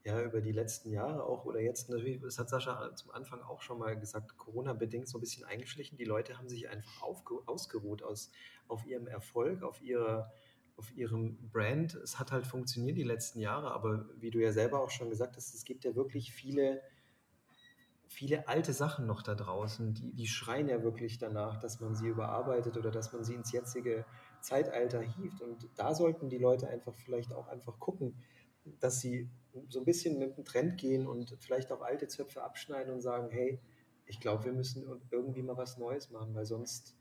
ja, über die letzten Jahre auch oder jetzt natürlich, das hat Sascha zum Anfang auch schon mal gesagt, Corona-bedingt so ein bisschen eingeschlichen. Die Leute haben sich einfach ausgeruht aus, auf ihrem Erfolg, auf ihrer auf ihrem Brand. Es hat halt funktioniert die letzten Jahre, aber wie du ja selber auch schon gesagt hast, es gibt ja wirklich viele, viele alte Sachen noch da draußen, die, die schreien ja wirklich danach, dass man sie überarbeitet oder dass man sie ins jetzige Zeitalter hieft. Und da sollten die Leute einfach vielleicht auch einfach gucken, dass sie so ein bisschen mit dem Trend gehen und vielleicht auch alte Zöpfe abschneiden und sagen, hey, ich glaube, wir müssen irgendwie mal was Neues machen, weil sonst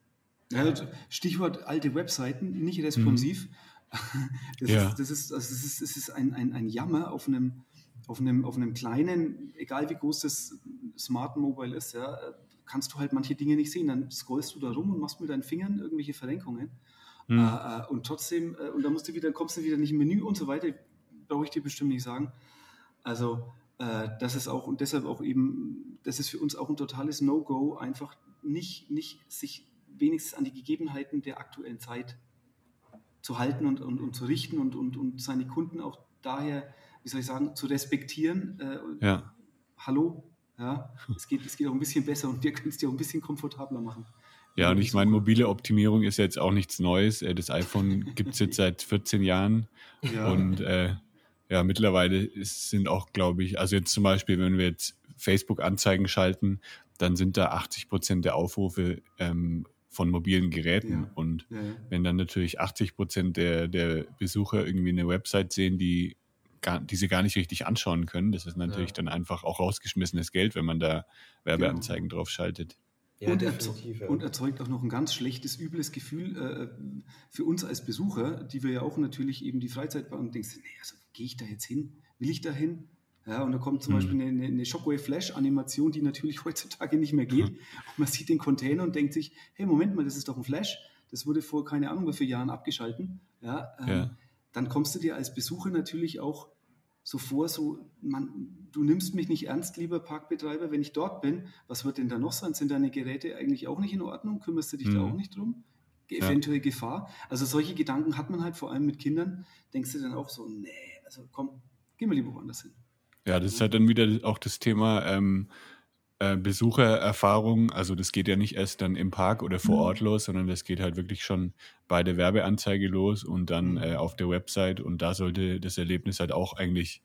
also Stichwort alte Webseiten, nicht responsiv. Das, Ja. ist, das, ist, also das, ist, das ist ein, ein, ein Jammer auf einem, auf, einem, auf einem kleinen, egal wie groß das Smart Mobile ist, ja, kannst du halt manche Dinge nicht sehen. Dann scrollst du da rum und machst mit deinen Fingern irgendwelche Verrenkungen. Hm. Äh, und trotzdem, äh, und dann musst du wieder, kommst du wieder nicht im Menü und so weiter, brauche ich dir bestimmt nicht sagen. Also, äh, das ist auch, und deshalb auch eben, das ist für uns auch ein totales No-Go, einfach nicht, nicht sich wenigstens an die Gegebenheiten der aktuellen Zeit zu halten und, und, und zu richten und, und, und seine Kunden auch daher, wie soll ich sagen, zu respektieren. Äh, ja. Hallo, ja, es geht, es geht auch ein bisschen besser und wir können es dir auch ein bisschen komfortabler machen. Ja, und ich meine, mobile Optimierung ist jetzt auch nichts Neues. Äh, das iPhone gibt es jetzt seit 14 Jahren. Ja. Und äh, ja, mittlerweile ist, sind auch, glaube ich, also jetzt zum Beispiel, wenn wir jetzt Facebook-Anzeigen schalten, dann sind da 80 Prozent der Aufrufe ähm, von mobilen Geräten. Ja. Und ja. wenn dann natürlich 80 Prozent der, der Besucher irgendwie eine Website sehen, die, gar, die sie gar nicht richtig anschauen können, das ist natürlich ja. dann einfach auch rausgeschmissenes Geld, wenn man da Werbeanzeigen genau. drauf schaltet. Ja, und, definitiv, ja. und, erzeugt auch noch ein ganz schlechtes, übles Gefühl äh, für uns als Besucher, die wir ja auch natürlich eben die Freizeit und denkst, nee, also gehe ich da jetzt hin? Will ich da hin? Ja, und da kommt zum mhm. Beispiel eine, eine Shockwave Flash Animation, die natürlich heutzutage nicht mehr geht. Mhm. Und man sieht den Container und denkt sich, hey, Moment mal, das ist doch ein Flash. Das wurde vor keine Ahnung wie vielen Jahren abgeschalten. Ja, ähm, ja. Dann kommst du dir als Besucher natürlich auch so vor, so, man, du nimmst mich nicht ernst, lieber Parkbetreiber, wenn ich dort bin. Was wird denn da noch sein? Sind deine Geräte eigentlich auch nicht in Ordnung? Kümmerst du dich mhm. da auch nicht drum? Eventuell ja. Gefahr. Also solche Gedanken hat man halt vor allem mit Kindern. Denkst du dann auch so, nee, also komm, geh mal lieber woanders hin. Ja, das ist halt dann wieder auch das Thema ähm, äh, Besuchererfahrung. Also das geht ja nicht erst dann im Park oder vor mhm. Ort los, sondern das geht halt wirklich schon bei der Werbeanzeige los und dann mhm. äh, auf der Website. Und da sollte das Erlebnis halt auch eigentlich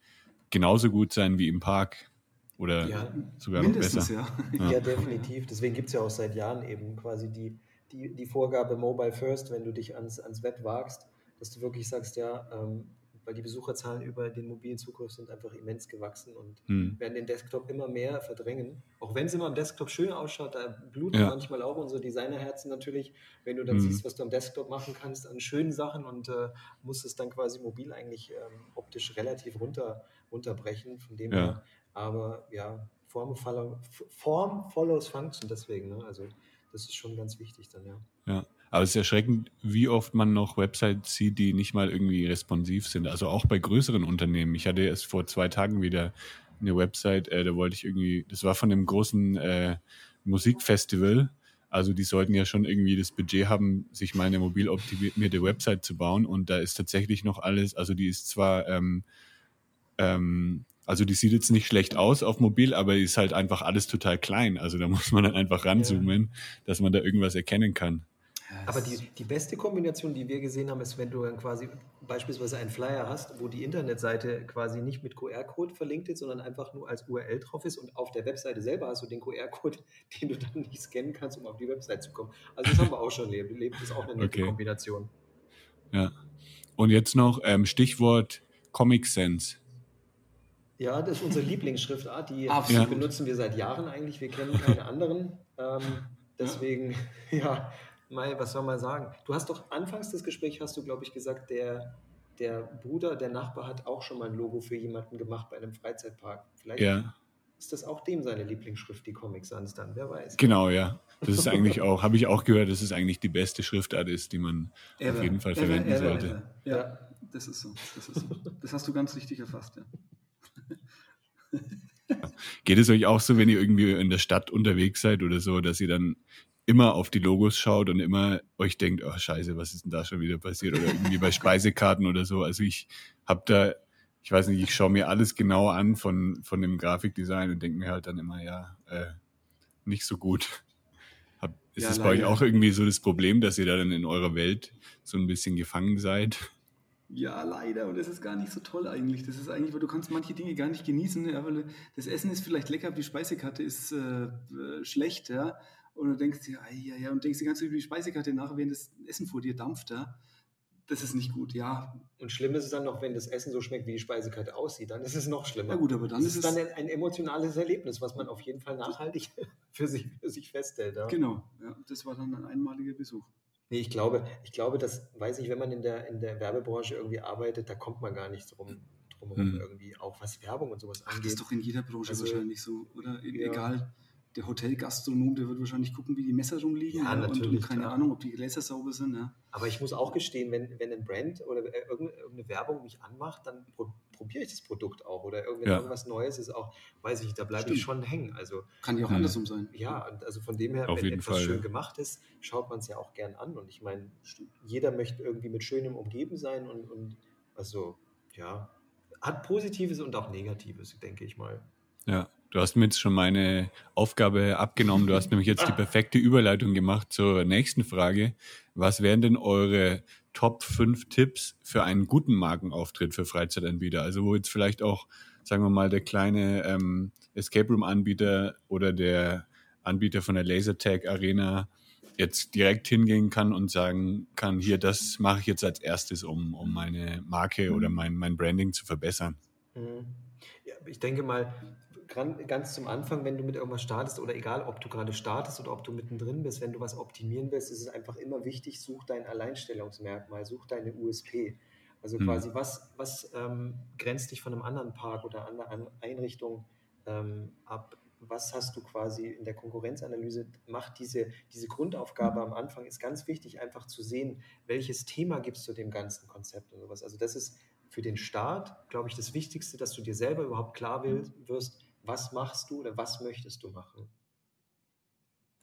genauso gut sein wie im Park. Oder ja, sogar noch besser. Ja. ja. ja definitiv. Deswegen gibt es ja auch seit Jahren eben quasi die, die, die Vorgabe Mobile First, wenn du dich ans, ans Web wagst, dass du wirklich sagst, ja, ähm, weil die Besucherzahlen über den mobilen Zugriff sind einfach immens gewachsen und hm. werden den Desktop immer mehr verdrängen. Auch wenn es immer am Desktop schön ausschaut, da bluten ja. manchmal auch unsere Designerherzen natürlich, wenn du dann hm. siehst, was du am Desktop machen kannst an schönen Sachen und äh, musst es dann quasi mobil eigentlich ähm, optisch relativ runter, runterbrechen. Von dem ja. her, aber ja, Form, follow, Form follows Function deswegen. Ne? Also das ist schon ganz wichtig dann, ja. Ja. Aber es ist erschreckend, wie oft man noch Websites sieht, die nicht mal irgendwie responsiv sind. Also auch bei größeren Unternehmen. Ich hatte erst vor zwei Tagen wieder eine Website, äh, da wollte ich irgendwie, das war von einem großen äh, Musikfestival. Also die sollten ja schon irgendwie das Budget haben, sich mal eine mobil optimierte Website zu bauen. Und da ist tatsächlich noch alles, also die ist zwar, ähm, ähm, also die sieht jetzt nicht schlecht aus auf mobil, aber die ist halt einfach alles total klein. Also da muss man dann einfach ranzoomen, ja. dass man da irgendwas erkennen kann. Aber die, die beste Kombination, die wir gesehen haben, ist, wenn du dann quasi beispielsweise einen Flyer hast, wo die Internetseite quasi nicht mit QR-Code verlinkt ist, sondern einfach nur als URL drauf ist und auf der Webseite selber hast du den QR-Code, den du dann nicht scannen kannst, um auf die Webseite zu kommen. Also das haben wir auch schon erlebt. Das ist auch eine nette okay. Kombination. Ja. Und jetzt noch ähm, Stichwort Comic Sense. Ja, das ist unsere Lieblingsschriftart. Die Absolut. benutzen wir seit Jahren eigentlich. Wir kennen keine anderen. Ähm, deswegen, ja. ja Mai, was soll man sagen? Du hast doch anfangs des Gesprächs, hast du, glaube ich, gesagt, der, der Bruder, der Nachbar hat auch schon mal ein Logo für jemanden gemacht bei einem Freizeitpark. Vielleicht ja. ist das auch dem seine Lieblingsschrift, die Comic Sans dann, wer weiß. Genau, ja. Das ist eigentlich auch, habe ich auch gehört, dass es eigentlich die beste Schriftart ist, die man ever, auf jeden Fall verwenden ever, sollte. Ever. Ja, das ist so. Das ist so. Das hast du ganz richtig erfasst, ja. Geht es euch auch so, wenn ihr irgendwie in der Stadt unterwegs seid oder so, dass ihr dann immer auf die Logos schaut und immer euch denkt, oh scheiße, was ist denn da schon wieder passiert? Oder irgendwie bei Speisekarten oder so. Also ich habe da, ich weiß nicht, ich schaue mir alles genau an von, von dem Grafikdesign und denke mir halt dann immer, ja, äh, nicht so gut. Hab, ist ja, das bei euch auch irgendwie so das Problem, dass ihr da dann in eurer Welt so ein bisschen gefangen seid? Ja, leider. Und das ist gar nicht so toll eigentlich. Das ist eigentlich, weil du kannst manche Dinge gar nicht genießen. Ja, weil das Essen ist vielleicht lecker, aber die Speisekarte ist äh, äh schlecht, ja. Und du denkst dir, ja, ja, und denkst die ganze über die Speisekarte nach, während das Essen vor dir dampft, ja. Das ist nicht gut, ja. Und schlimm ist es dann noch, wenn das Essen so schmeckt, wie die Speisekarte aussieht, dann ist es noch schlimmer. Ja gut, aber dann das ist es dann ein, ein, emotionales Erlebnis, was man auf jeden Fall nachhaltig für sich, für sich festhält. Ja. Genau, ja, das war dann ein einmaliger Besuch. Nee, ich glaube, ich glaube, das weiß ich, wenn man in der, in der Werbebranche irgendwie arbeitet, da kommt man gar nicht drum, drum hm. irgendwie, auch was Werbung und sowas angeht. Ach, das ist doch in jeder Branche also, wahrscheinlich so, oder? Ja. Egal der Hotelgastronom, der wird wahrscheinlich gucken, wie die Messer rumliegen Ja, und, natürlich, und keine klar. Ahnung, ob die Gläser sauber sind. Ja. Aber ich muss auch gestehen, wenn, wenn ein Brand oder äh, irgendeine Werbung mich anmacht, dann pro, probiere ich das Produkt auch. Oder Ja. irgendwas Neues ist auch, weiß ich, da bleibe ich schon hängen. Also Kann ja auch Mhm. andersrum sein. ja, und also von dem her, Auf wenn etwas Fall, schön ja. gemacht ist, schaut man es ja auch gern an. Und ich meine, jeder möchte irgendwie mit Schönem umgeben sein und, und also ja, hat Positives und auch Negatives, denke ich mal. Ja, du hast mir jetzt schon meine Aufgabe abgenommen. Du hast nämlich jetzt die perfekte Überleitung gemacht zur nächsten Frage. Was wären denn eure Top 5 Tipps für einen guten Markenauftritt für Freizeitanbieter? Also wo jetzt vielleicht auch, sagen wir mal, der kleine ähm, Escape Room Anbieter oder der Anbieter von der Lasertag Arena jetzt direkt hingehen kann und sagen kann, hier, das mache ich jetzt als erstes, um, um meine Marke oder mein, mein Branding zu verbessern. Mhm. Ja, ich denke mal, ganz zum Anfang, wenn du mit irgendwas startest oder egal, ob du gerade startest oder ob du mittendrin bist, wenn du was optimieren willst, ist es einfach immer wichtig, such dein Alleinstellungsmerkmal, such deine USP. Also Hm. quasi, was, was ähm, grenzt dich von einem anderen Park oder einer anderen Einrichtung ähm, ab? Was hast du quasi in der Konkurrenzanalyse? Macht diese, diese Grundaufgabe am Anfang ist ganz wichtig, einfach zu sehen, welches Thema gibst du dem ganzen Konzept und sowas. Also das ist für den Start, glaube ich, das Wichtigste, dass du dir selber überhaupt klar will, wirst, was machst du oder was möchtest du machen.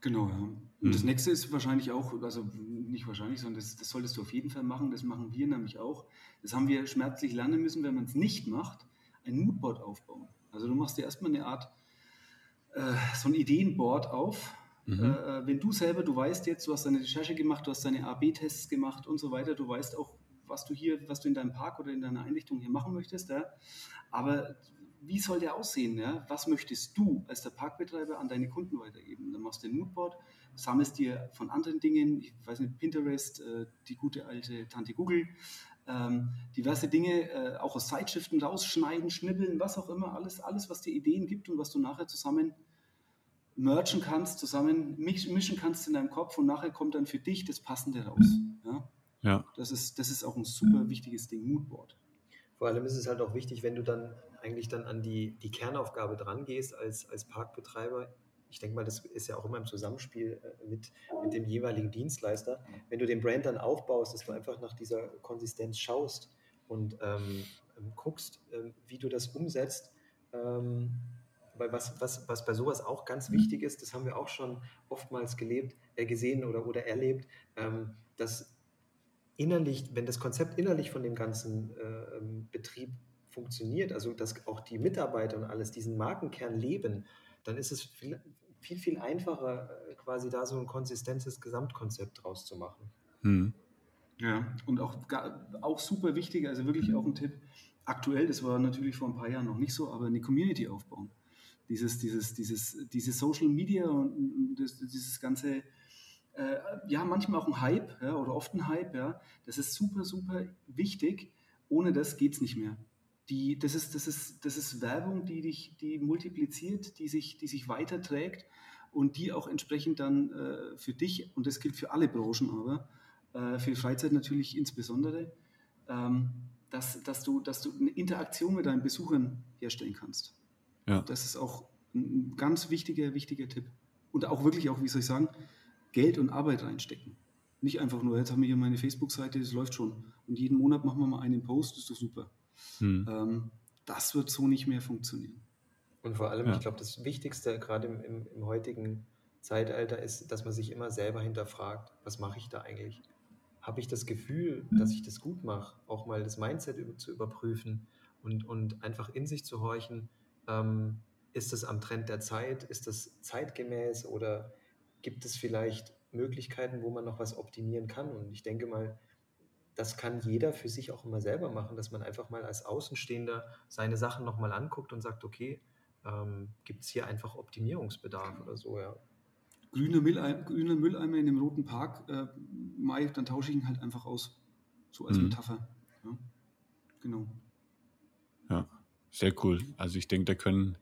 Genau, ja. Und Mhm. das nächste ist wahrscheinlich auch, also nicht wahrscheinlich, sondern das, das solltest du auf jeden Fall machen. Das machen wir nämlich auch. Das haben wir schmerzlich lernen müssen, wenn man es nicht macht, ein Moodboard aufbauen. Also du machst dir erstmal eine Art, äh, so ein Ideenboard auf. Mhm. Äh, wenn du selber, du weißt jetzt, du hast deine Recherche gemacht, du hast deine A-B-Tests gemacht und so weiter, du weißt auch, was du hier, was du in deinem Park oder in deiner Einrichtung hier machen möchtest. Ja? Aber wie soll der aussehen? Ja? Was möchtest du als der Parkbetreiber an deine Kunden weitergeben? Dann machst du ein Moodboard, sammelst dir von anderen Dingen, ich weiß nicht, Pinterest, äh, die gute alte Tante Google, ähm, diverse Dinge äh, auch aus Zeitschriften rausschneiden, schnippeln, was auch immer, alles, alles, was dir Ideen gibt und was du nachher zusammen merchen kannst, zusammen mischen kannst in deinem Kopf und nachher kommt dann für dich das Passende raus. Ja? Ja. Das, ist, das ist auch ein super wichtiges Ding, Moodboard. Vor allem ist es halt auch wichtig, wenn du dann eigentlich dann an die, die Kernaufgabe dran gehst als, als Parkbetreiber. Ich denke mal, das ist ja auch immer im Zusammenspiel äh, mit, mit dem jeweiligen Dienstleister. Wenn du den Brand dann aufbaust, dass du einfach nach dieser Konsistenz schaust und ähm, ähm, guckst, ähm, wie du das umsetzt. Ähm, weil was, was, was bei sowas auch ganz wichtig ist, das haben wir auch schon oftmals gelebt, äh, gesehen oder, oder erlebt, ähm, dass innerlich, wenn das Konzept innerlich von dem ganzen äh, ähm, Betrieb funktioniert, also dass auch die Mitarbeiter und alles diesen Markenkern leben, dann ist es viel, viel, viel einfacher, äh, quasi da so ein konsistentes Gesamtkonzept draus zu machen. Hm. Ja, und auch, auch super wichtig, also wirklich auch ein Tipp. Aktuell, das war natürlich vor ein paar Jahren noch nicht so, aber eine Community aufbauen. Dieses, dieses, dieses, dieses Social Media und und das, dieses ganze, äh, ja, manchmal auch ein Hype ja, oder oft ein Hype, ja, das ist super, super wichtig. Ohne das geht es nicht mehr. Die, das, ist, das, ist, das ist Werbung, die dich die multipliziert, die sich, die sich weiterträgt und die auch entsprechend dann äh, für dich, und das gilt für alle Branchen aber, äh, für Freizeit natürlich insbesondere, ähm, dass, dass, du, dass du eine Interaktion mit deinen Besuchern herstellen kannst. Ja. Das ist auch ein ganz wichtiger, wichtiger Tipp. Und auch wirklich auch, wie soll ich sagen, Geld und Arbeit reinstecken. Nicht einfach nur, jetzt haben wir hier meine Facebook-Seite, das läuft schon. Und jeden Monat machen wir mal einen Post, das ist doch super. Hm. Ähm, das wird so nicht mehr funktionieren. Und vor allem, Ja. ich glaube, das Wichtigste gerade im, im, im heutigen Zeitalter ist, dass man sich immer selber hinterfragt, was mache ich da eigentlich? Habe ich das Gefühl, dass ich das gut mache, auch mal das Mindset über, zu überprüfen und, und einfach in sich zu horchen, ähm, ist es am Trend der Zeit, ist das zeitgemäß oder gibt es vielleicht Möglichkeiten, wo man noch was optimieren kann? Und ich denke mal, das kann jeder für sich auch immer selber machen, dass man einfach mal als Außenstehender seine Sachen nochmal anguckt und sagt, okay, ähm, gibt es hier einfach Optimierungsbedarf oder so, ja. Grüner Mülleimer, grüner Mülleimer in dem roten Park, äh, Mai, dann tausche ich ihn halt einfach aus. So als Mhm. Metapher. Ja. Genau. Ja, sehr cool. Also ich denke, da können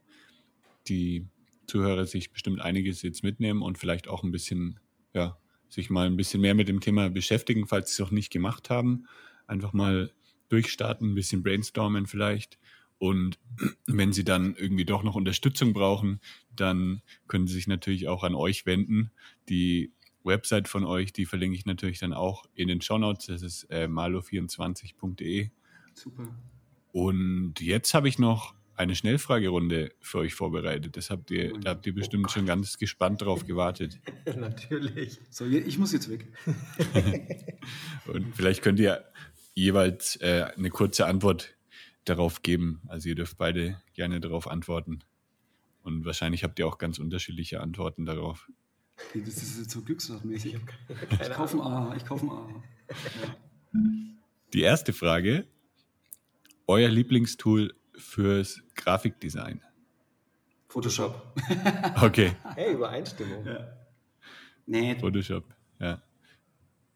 die Zuhörer sich bestimmt einiges jetzt mitnehmen und vielleicht auch ein bisschen, ja, sich mal ein bisschen mehr mit dem Thema beschäftigen, falls sie es noch nicht gemacht haben. Einfach mal durchstarten, ein bisschen brainstormen vielleicht Und wenn Sie dann irgendwie doch noch Unterstützung brauchen, dann können Sie sich natürlich auch an euch wenden. Die Website von euch, die verlinke ich natürlich dann auch in den Shownotes. Das ist äh, malo24.de. Super. Und jetzt habe ich noch eine Schnellfragerunde für euch vorbereitet. Das habt ihr, da habt ihr bestimmt Oh schon ganz gespannt drauf gewartet. Natürlich. So, ich muss jetzt weg. Und vielleicht könnt ihr jeweils äh, eine kurze Antwort darauf geben. Also ihr dürft beide gerne darauf antworten. Und wahrscheinlich habt ihr auch ganz unterschiedliche Antworten darauf. Okay, das ist jetzt so glücksrachmäßig. Ich Keine kaufe ein A, ich kaufe ein A. Die erste Frage. Euer Lieblingstool fürs Grafikdesign. Photoshop. Okay, Hey, Übereinstimmung. Ja. Nee, Photoshop. Ja.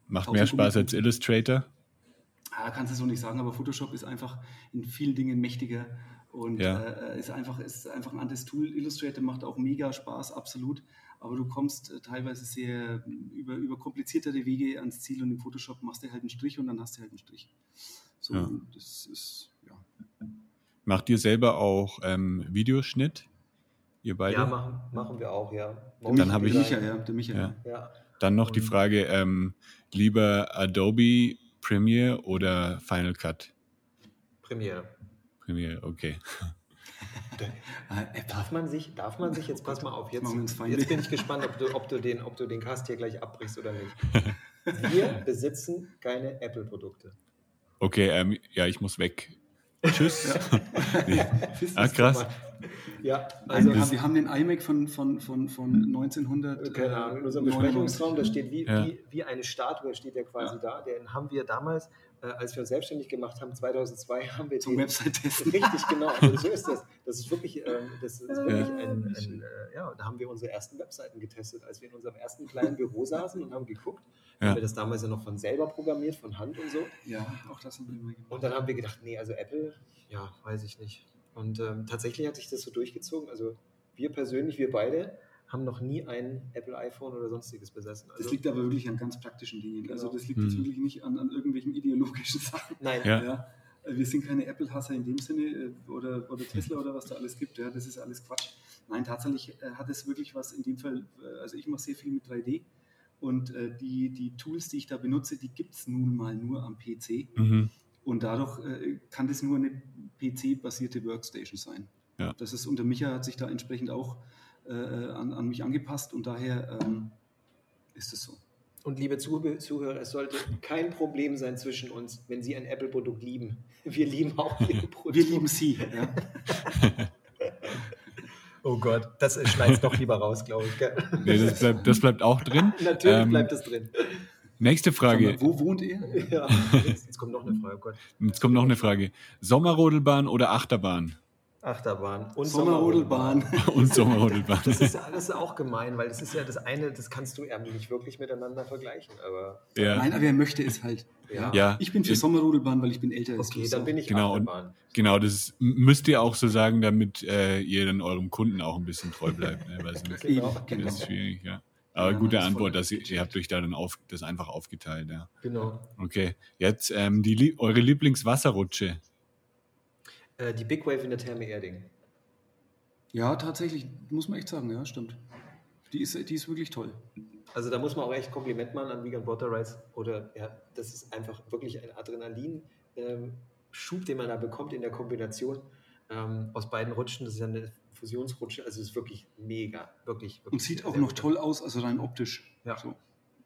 Macht mehr Spaß als Illustrator. ah, kannst du so nicht sagen, aber Photoshop ist einfach in vielen Dingen mächtiger und Ja. äh, ist, einfach, ist einfach ein anderes Tool. Illustrator macht auch mega Spaß, absolut. Aber du kommst äh, teilweise sehr über, über kompliziertere Wege ans Ziel und im Photoshop machst du halt einen Strich und dann hast du halt einen Strich. So, Ja. das ist, ja. Macht ihr selber auch ähm, Videoschnitt? Ihr beide? Ja, machen, machen wir auch, ja. Dann habe ich- Micha, ja, der Micha. Ja. Ja. Dann noch die Frage, ähm, lieber Adobe Premiere oder Final Cut? Premiere. Premiere, okay. Darf man sich, darf man sich, jetzt pass mal auf, jetzt, jetzt bin ich gespannt, ob du, ob, du den, ob du den Cast hier gleich abbrichst oder nicht. Wir besitzen keine Apple-Produkte. Okay, ähm, ja, ich muss weg. Tschüss. nee. Wisst Ah, krass. Ja, Also, wir, haben, wir haben den iMac von, von, von, von 1900. keine Ahnung, in unserem 99. Besprechungsraum, da steht wie, Ja. wie, wie eine Statue, steht der quasi da. Den haben wir damals, äh, als wir uns selbstständig gemacht haben, 2002, haben wir Zum den, Website-Testen. Richtig, genau. Also so ist das. Das ist wirklich, ähm, das ist wirklich Ja. ein, ein äh, ja, da haben wir unsere ersten Webseiten getestet, als wir in unserem ersten kleinen Büro saßen und haben geguckt. Ja. Haben wir das damals ja noch von selber programmiert, von Hand und so. Ja, auch das haben wir immer gemacht. Und dann haben wir gedacht, nee, also Apple, ja, weiß ich nicht. Und ähm, tatsächlich hat sich das so durchgezogen. Also wir persönlich, wir beide, haben noch nie ein Apple iPhone oder sonstiges besessen. Also, Das liegt aber wirklich an ganz praktischen Dingen. Also Genau. das liegt jetzt Hm. wirklich nicht an, an irgendwelchen ideologischen Sachen. nein, Ja. Ja. Wir sind keine Apple-Hasser in dem Sinne äh, oder, oder Tesla oder was da alles gibt. Ja, das ist alles Quatsch. Nein, tatsächlich äh, hat es wirklich was in dem Fall, äh, also ich mache sehr viel mit 3D und die, die Tools, die ich da benutze, die gibt es nun mal nur am PC Mhm. und dadurch kann das nur eine PC-basierte Workstation sein. Ja. Das ist, und der Micha hat sich da entsprechend auch äh, an, an mich angepasst und daher ähm, ist es so. Und liebe Zuh- Zuhörer, es sollte kein Problem sein zwischen uns, wenn Sie ein Apple-Produkt lieben. Wir lieben auch Ihr Produkt. Wir lieben Sie. Ja. Oh Gott, das schneidet doch lieber raus, glaube ich. Gell? Nee, das, bleibt, das bleibt auch drin. Natürlich Ähm, bleibt das drin. Nächste Frage. mal, wo wohnt ihr? Ja, jetzt, jetzt kommt noch eine Frage. Oh Gott. Jetzt kommt noch eine Frage. Sommerrodelbahn oder Achterbahn? Achterbahn und Sommerrodelbahn. Und Sommerrodelbahn. Das ist, das ist auch gemein, weil das ist ja das eine, das kannst du ja nicht wirklich miteinander vergleichen. Aber Ja, Nein, aber er möchte es halt. Ja. Ja. Ich bin für Sommerrodelbahn, weil ich bin älter als okay, du. dann bin ich Genau, und- Achterbahn. genau, das müsst ihr auch so sagen, damit äh, ihr dann eurem Kunden auch ein bisschen treu bleibt. Ne? Weil sonst Genau. Genau. das ist schwierig, ja. Aber Ja, gute Antwort, dass ihr, ihr habt euch da dann auf, das einfach aufgeteilt, ja. Genau. Okay, jetzt ähm, die, eure Lieblingswasserrutsche. Äh, die Big Wave in der Therme Erding. Ja, tatsächlich, muss man echt sagen, ja, stimmt. Die ist, die ist wirklich toll. Also da muss man auch echt Kompliment machen an Vegan Water Rides. Oder ja, das ist einfach wirklich ein Adrenalin-Schub, den man da bekommt in der Kombination ähm, aus beiden Rutschen. Das ist ja eine Fusionsrutsche, also es ist wirklich mega, wirklich. wirklich Und sieht auch noch toll aus, also rein optisch. Ja. So,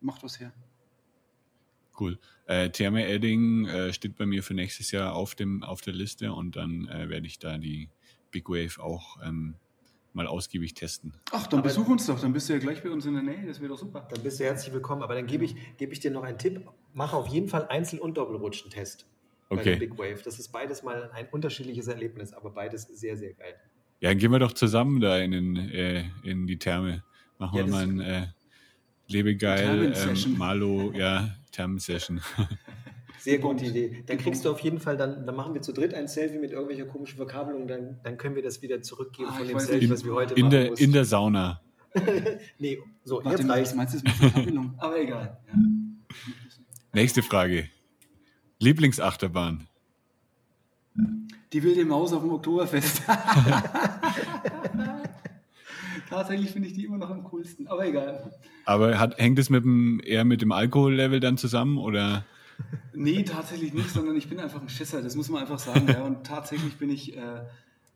macht was her. Cool. Äh, Therme Edding äh, steht bei mir für nächstes Jahr auf, dem, auf der Liste und dann äh, werde ich da die Big Wave auch ähm, mal ausgiebig testen. Ach, dann Aber- besuch uns doch, dann bist du ja gleich bei uns in der Nähe, das wäre doch super. Dann bist du herzlich willkommen. Aber dann gebe ich, gebe ich dir noch einen Tipp. Mach auf jeden Fall Einzel- und Doppelrutschentest bei der Okay. Big Wave. Das ist beides mal ein unterschiedliches Erlebnis, aber beides sehr, sehr geil. Ja, dann gehen wir doch zusammen da in, den, äh, in die Therme. Machen Ja, wir mal ein äh, Lebegeil, ähm, Malo, ja, Thermen-Session. Sehr gute Idee. Dann kriegst du auf jeden Fall, dann, dann machen wir zu dritt ein Selfie mit irgendwelcher komischen Verkabelung, dann, dann können wir das wieder zurückgeben Ah, von dem Selfie, nicht. was wir heute In machen der, mussten. in der Sauna. Nee, so, Warte jetzt reicht's. meinst du jetzt mit Verkabelung? Aber egal. Ja. Nächste Frage. Lieblingsachterbahn. Die wilde Maus auf dem Oktoberfest. Tatsächlich finde ich die immer noch am coolsten, aber egal. Aber hat, hängt es mit dem, eher mit dem Alkohollevel dann zusammen oder? Nee, tatsächlich nicht, sondern ich bin einfach ein Schisser, das muss man einfach sagen. Ja. Und tatsächlich bin ich, äh,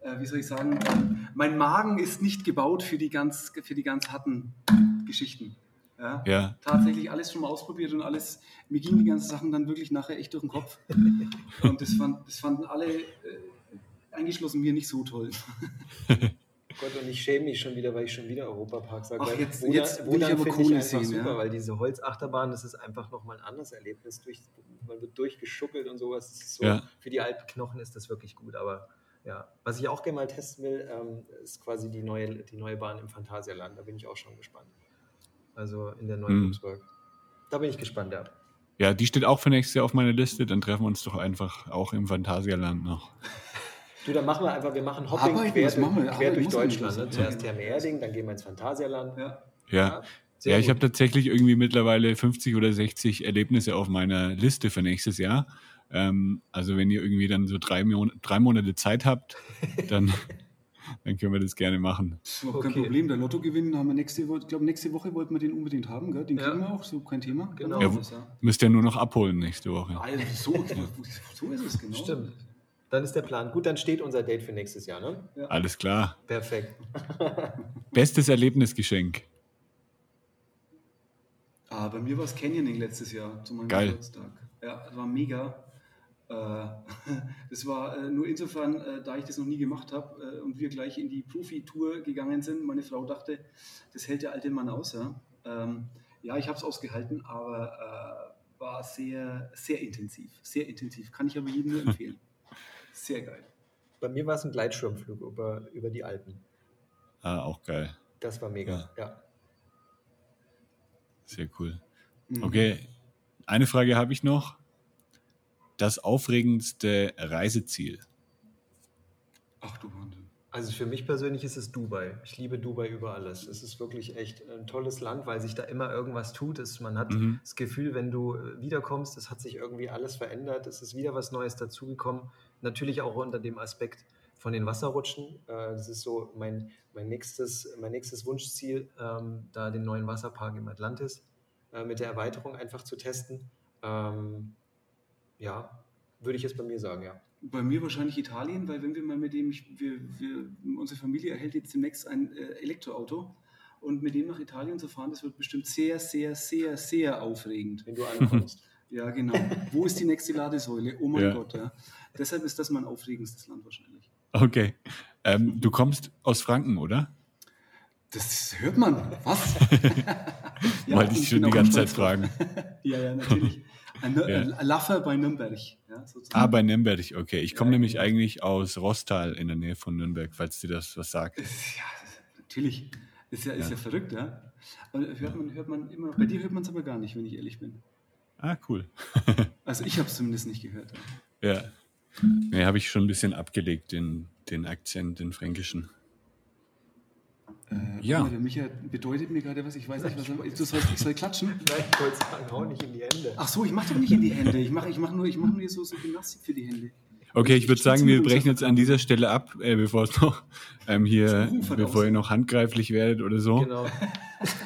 äh, wie soll ich sagen, mein Magen ist nicht gebaut für die ganz, für die ganz harten Geschichten. Ja. Ja. Tatsächlich alles schon mal ausprobiert und alles, mir gingen die ganzen Sachen dann wirklich nachher echt durch den Kopf. Und das, fand, das fanden alle, äh, eingeschlossen mir, nicht so toll. Gott, und ich schäme mich schon wieder, weil ich schon wieder Europapark sage. Ach, Weil jetzt- Wodan- jetzt will ich Wodan aber finde Kohle einfach sehen, super, ja. weil diese Holzachterbahn, das ist einfach nochmal ein anderes Erlebnis. Durch, man wird durchgeschuckelt und sowas. So, Ja. Für die alten Knochen ist das wirklich gut. Aber ja, was ich auch gerne mal testen will, ähm, ist quasi die neue, die neue Bahn im Phantasialand. Da bin ich auch schon gespannt. Also in der neuen Mhm. Würzburg. Da bin ich gespannt, ja. Ja, die steht auch für nächstes Jahr auf meiner Liste. Dann treffen wir uns doch einfach auch im Phantasialand noch. Du, dann machen wir einfach, wir machen Hopping Arbeiten, quer, machen wir, quer arbeiten durch Deutschland. Ne? ja. Zuerst Therme Erding, dann gehen wir ins Phantasialand. Ja. Ja. sehr Ja, ich habe tatsächlich irgendwie mittlerweile 50 oder 60 Erlebnisse auf meiner Liste für nächstes Jahr. Ähm, also wenn ihr irgendwie dann so drei, Mon drei Monate Zeit habt, dann, dann können wir das gerne machen. Das ist überhaupt kein Okay. Problem. Der Lottogewinn haben wir nächste Woche, ich glaube, nächste Woche wollten wir den unbedingt haben, gell? Den Ja. kriegen wir auch, so kein Thema. Genau. Ja. Müsst ihr nur noch abholen nächste Woche. Also so, so ist es genau. Stimmt. Dann ist der Plan. Gut, dann steht unser Date für nächstes Jahr, ne? Alles klar. Perfekt. Bestes Erlebnisgeschenk. Ah, bei mir war es Canyoning letztes Jahr zu meinem Geil. Geburtstag. Ja, das war mega. Äh, Das war äh, nur insofern, äh, da ich das noch nie gemacht habe und wir gleich in die Profi-Tour gegangen sind. Meine Frau dachte, das hält der alte Mann aus. Ja, ähm, ja ich habe es ausgehalten, aber war sehr, sehr intensiv. Sehr intensiv. Kann ich aber jedem nur empfehlen. Sehr geil. Bei mir war es ein Gleitschirmflug über, über die Alpen. Ah, auch geil. Das war mega, ja. Sehr cool. Mhm. Okay, eine Frage habe ich noch. Das aufregendste Reiseziel. Ach du Wahnsinn. Also für mich persönlich ist es Dubai. Ich liebe Dubai über alles. Es ist wirklich echt ein tolles Land, weil sich da immer irgendwas tut. Es, man hat Mhm. das Gefühl, wenn du äh, wiederkommst, es hat sich irgendwie alles verändert. Es ist wieder was Neues dazugekommen. Natürlich auch unter dem Aspekt von den Wasserrutschen. Äh, Das ist so mein, mein, nächstes, mein nächstes Wunschziel, ähm, da den neuen Wasserpark im Atlantis äh, mit der Erweiterung einfach zu testen. Ähm, Ja, würde ich jetzt bei mir sagen, ja. Bei mir wahrscheinlich Italien, weil wenn wir mal mit dem, ich, wir, wir, unsere Familie erhält jetzt demnächst ein äh, Elektroauto und mit dem nach Italien zu fahren, das wird bestimmt sehr, sehr, sehr, sehr aufregend. Wenn du ankommst. Ja, genau. Wo ist die nächste Ladesäule? Oh mein Ja. Gott, ja. Deshalb ist das mein aufregendstes Land wahrscheinlich. Okay. Ähm, du kommst aus Franken, oder? Das hört man. Was? Ja, Wollte ich schon die ganze Zeit fragen. ja, ja, natürlich. Ja. Laffer bei Nürnberg. Ja. Ah, bei Nürnberg. Okay, ich komme Ja, nämlich genau. eigentlich aus Rostal in der Nähe von Nürnberg, falls dir das was sagt. Ja, natürlich. Ist ja, ist Ja. ja. verrückt, ja. Aber hört man, hört man immer, bei dir hört man es aber gar nicht, wenn ich ehrlich bin. Ah, cool. Also ich habe es zumindest nicht gehört. Ja. Nee, habe ich schon ein bisschen abgelegt, den, den Akzent, den fränkischen. Äh, Ja. Der Micha bedeutet mir gerade was, ich weiß nicht, was er, du sollst, ich soll klatschen. Nein, ich wollte sagen, hau nicht in die Hände. Ach so, ich mache doch nicht in die Hände. Ich mache ich mach nur, ich mach nur so, so Gymnastik für die Hände. Okay, ich würde sagen, wir brechen jetzt an dieser Stelle ab, äh, bevor es noch ähm, hier, bevor ihr noch handgreiflich werdet oder so. Genau.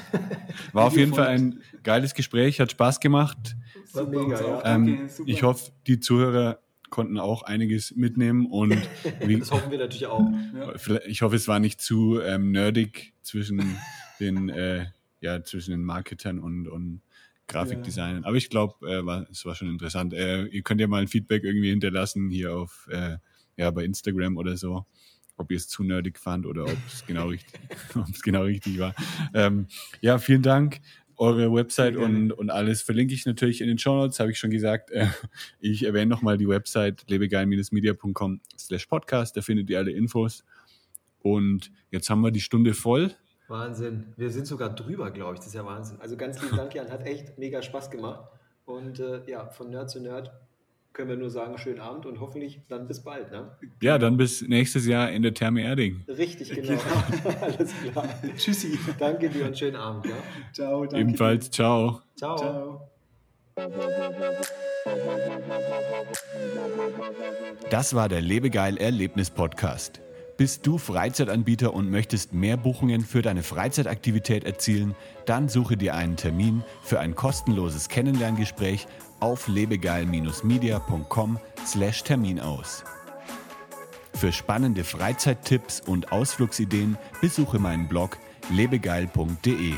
War auf jeden. Fall ein geiles Gespräch, hat Spaß gemacht. War mega, uns ja. auch. Danke, Ähm, super. ich hoffe, die Zuhörer konnten auch einiges mitnehmen und wie, Das hoffen wir natürlich auch. Ja. ich hoffe, es war nicht zu ähm, nerdig zwischen den, äh, ja, zwischen den Marketern und, und Grafikdesignern. Aber ich glaube, äh, war, es war schon interessant. Äh, ihr könnt ja mal ein Feedback irgendwie hinterlassen hier auf äh, ja, bei Instagram oder so, ob ihr es zu nerdig fand oder ob es genau richtig, ob es genau richtig war. Ähm, ja, vielen Dank. Eure Website und, und alles verlinke ich natürlich in den Show Notes, habe ich schon gesagt. Äh, ich erwähne nochmal die Website lebegeil-media.com slash podcast, da findet ihr alle Infos. Und jetzt haben wir die Stunde voll. Wahnsinn. Wir sind sogar drüber, glaube ich. Das ist ja Wahnsinn. Also ganz lieben Dank, Jan. Hat echt mega Spaß gemacht. Und äh, ja, von Nerd zu Nerd können wir nur sagen, schönen Abend und hoffentlich dann bis bald. Ne? Ja, dann bis nächstes Jahr in der Therme Erding. Richtig, genau. genau. Alles klar. Tschüssi. Danke dir und schönen Abend. Ja? Ciao, danke. Ebenfalls, ciao. Ciao. ciao. Das war der Lebegeil Erlebnis Podcast. Bist du Freizeitanbieter und möchtest mehr Buchungen für deine Freizeitaktivität erzielen? Dann suche dir einen Termin für ein kostenloses Kennenlerngespräch auf lebegeil-media.com slash Termin aus. Für spannende Freizeittipps und Ausflugsideen besuche meinen Blog lebegeil.de.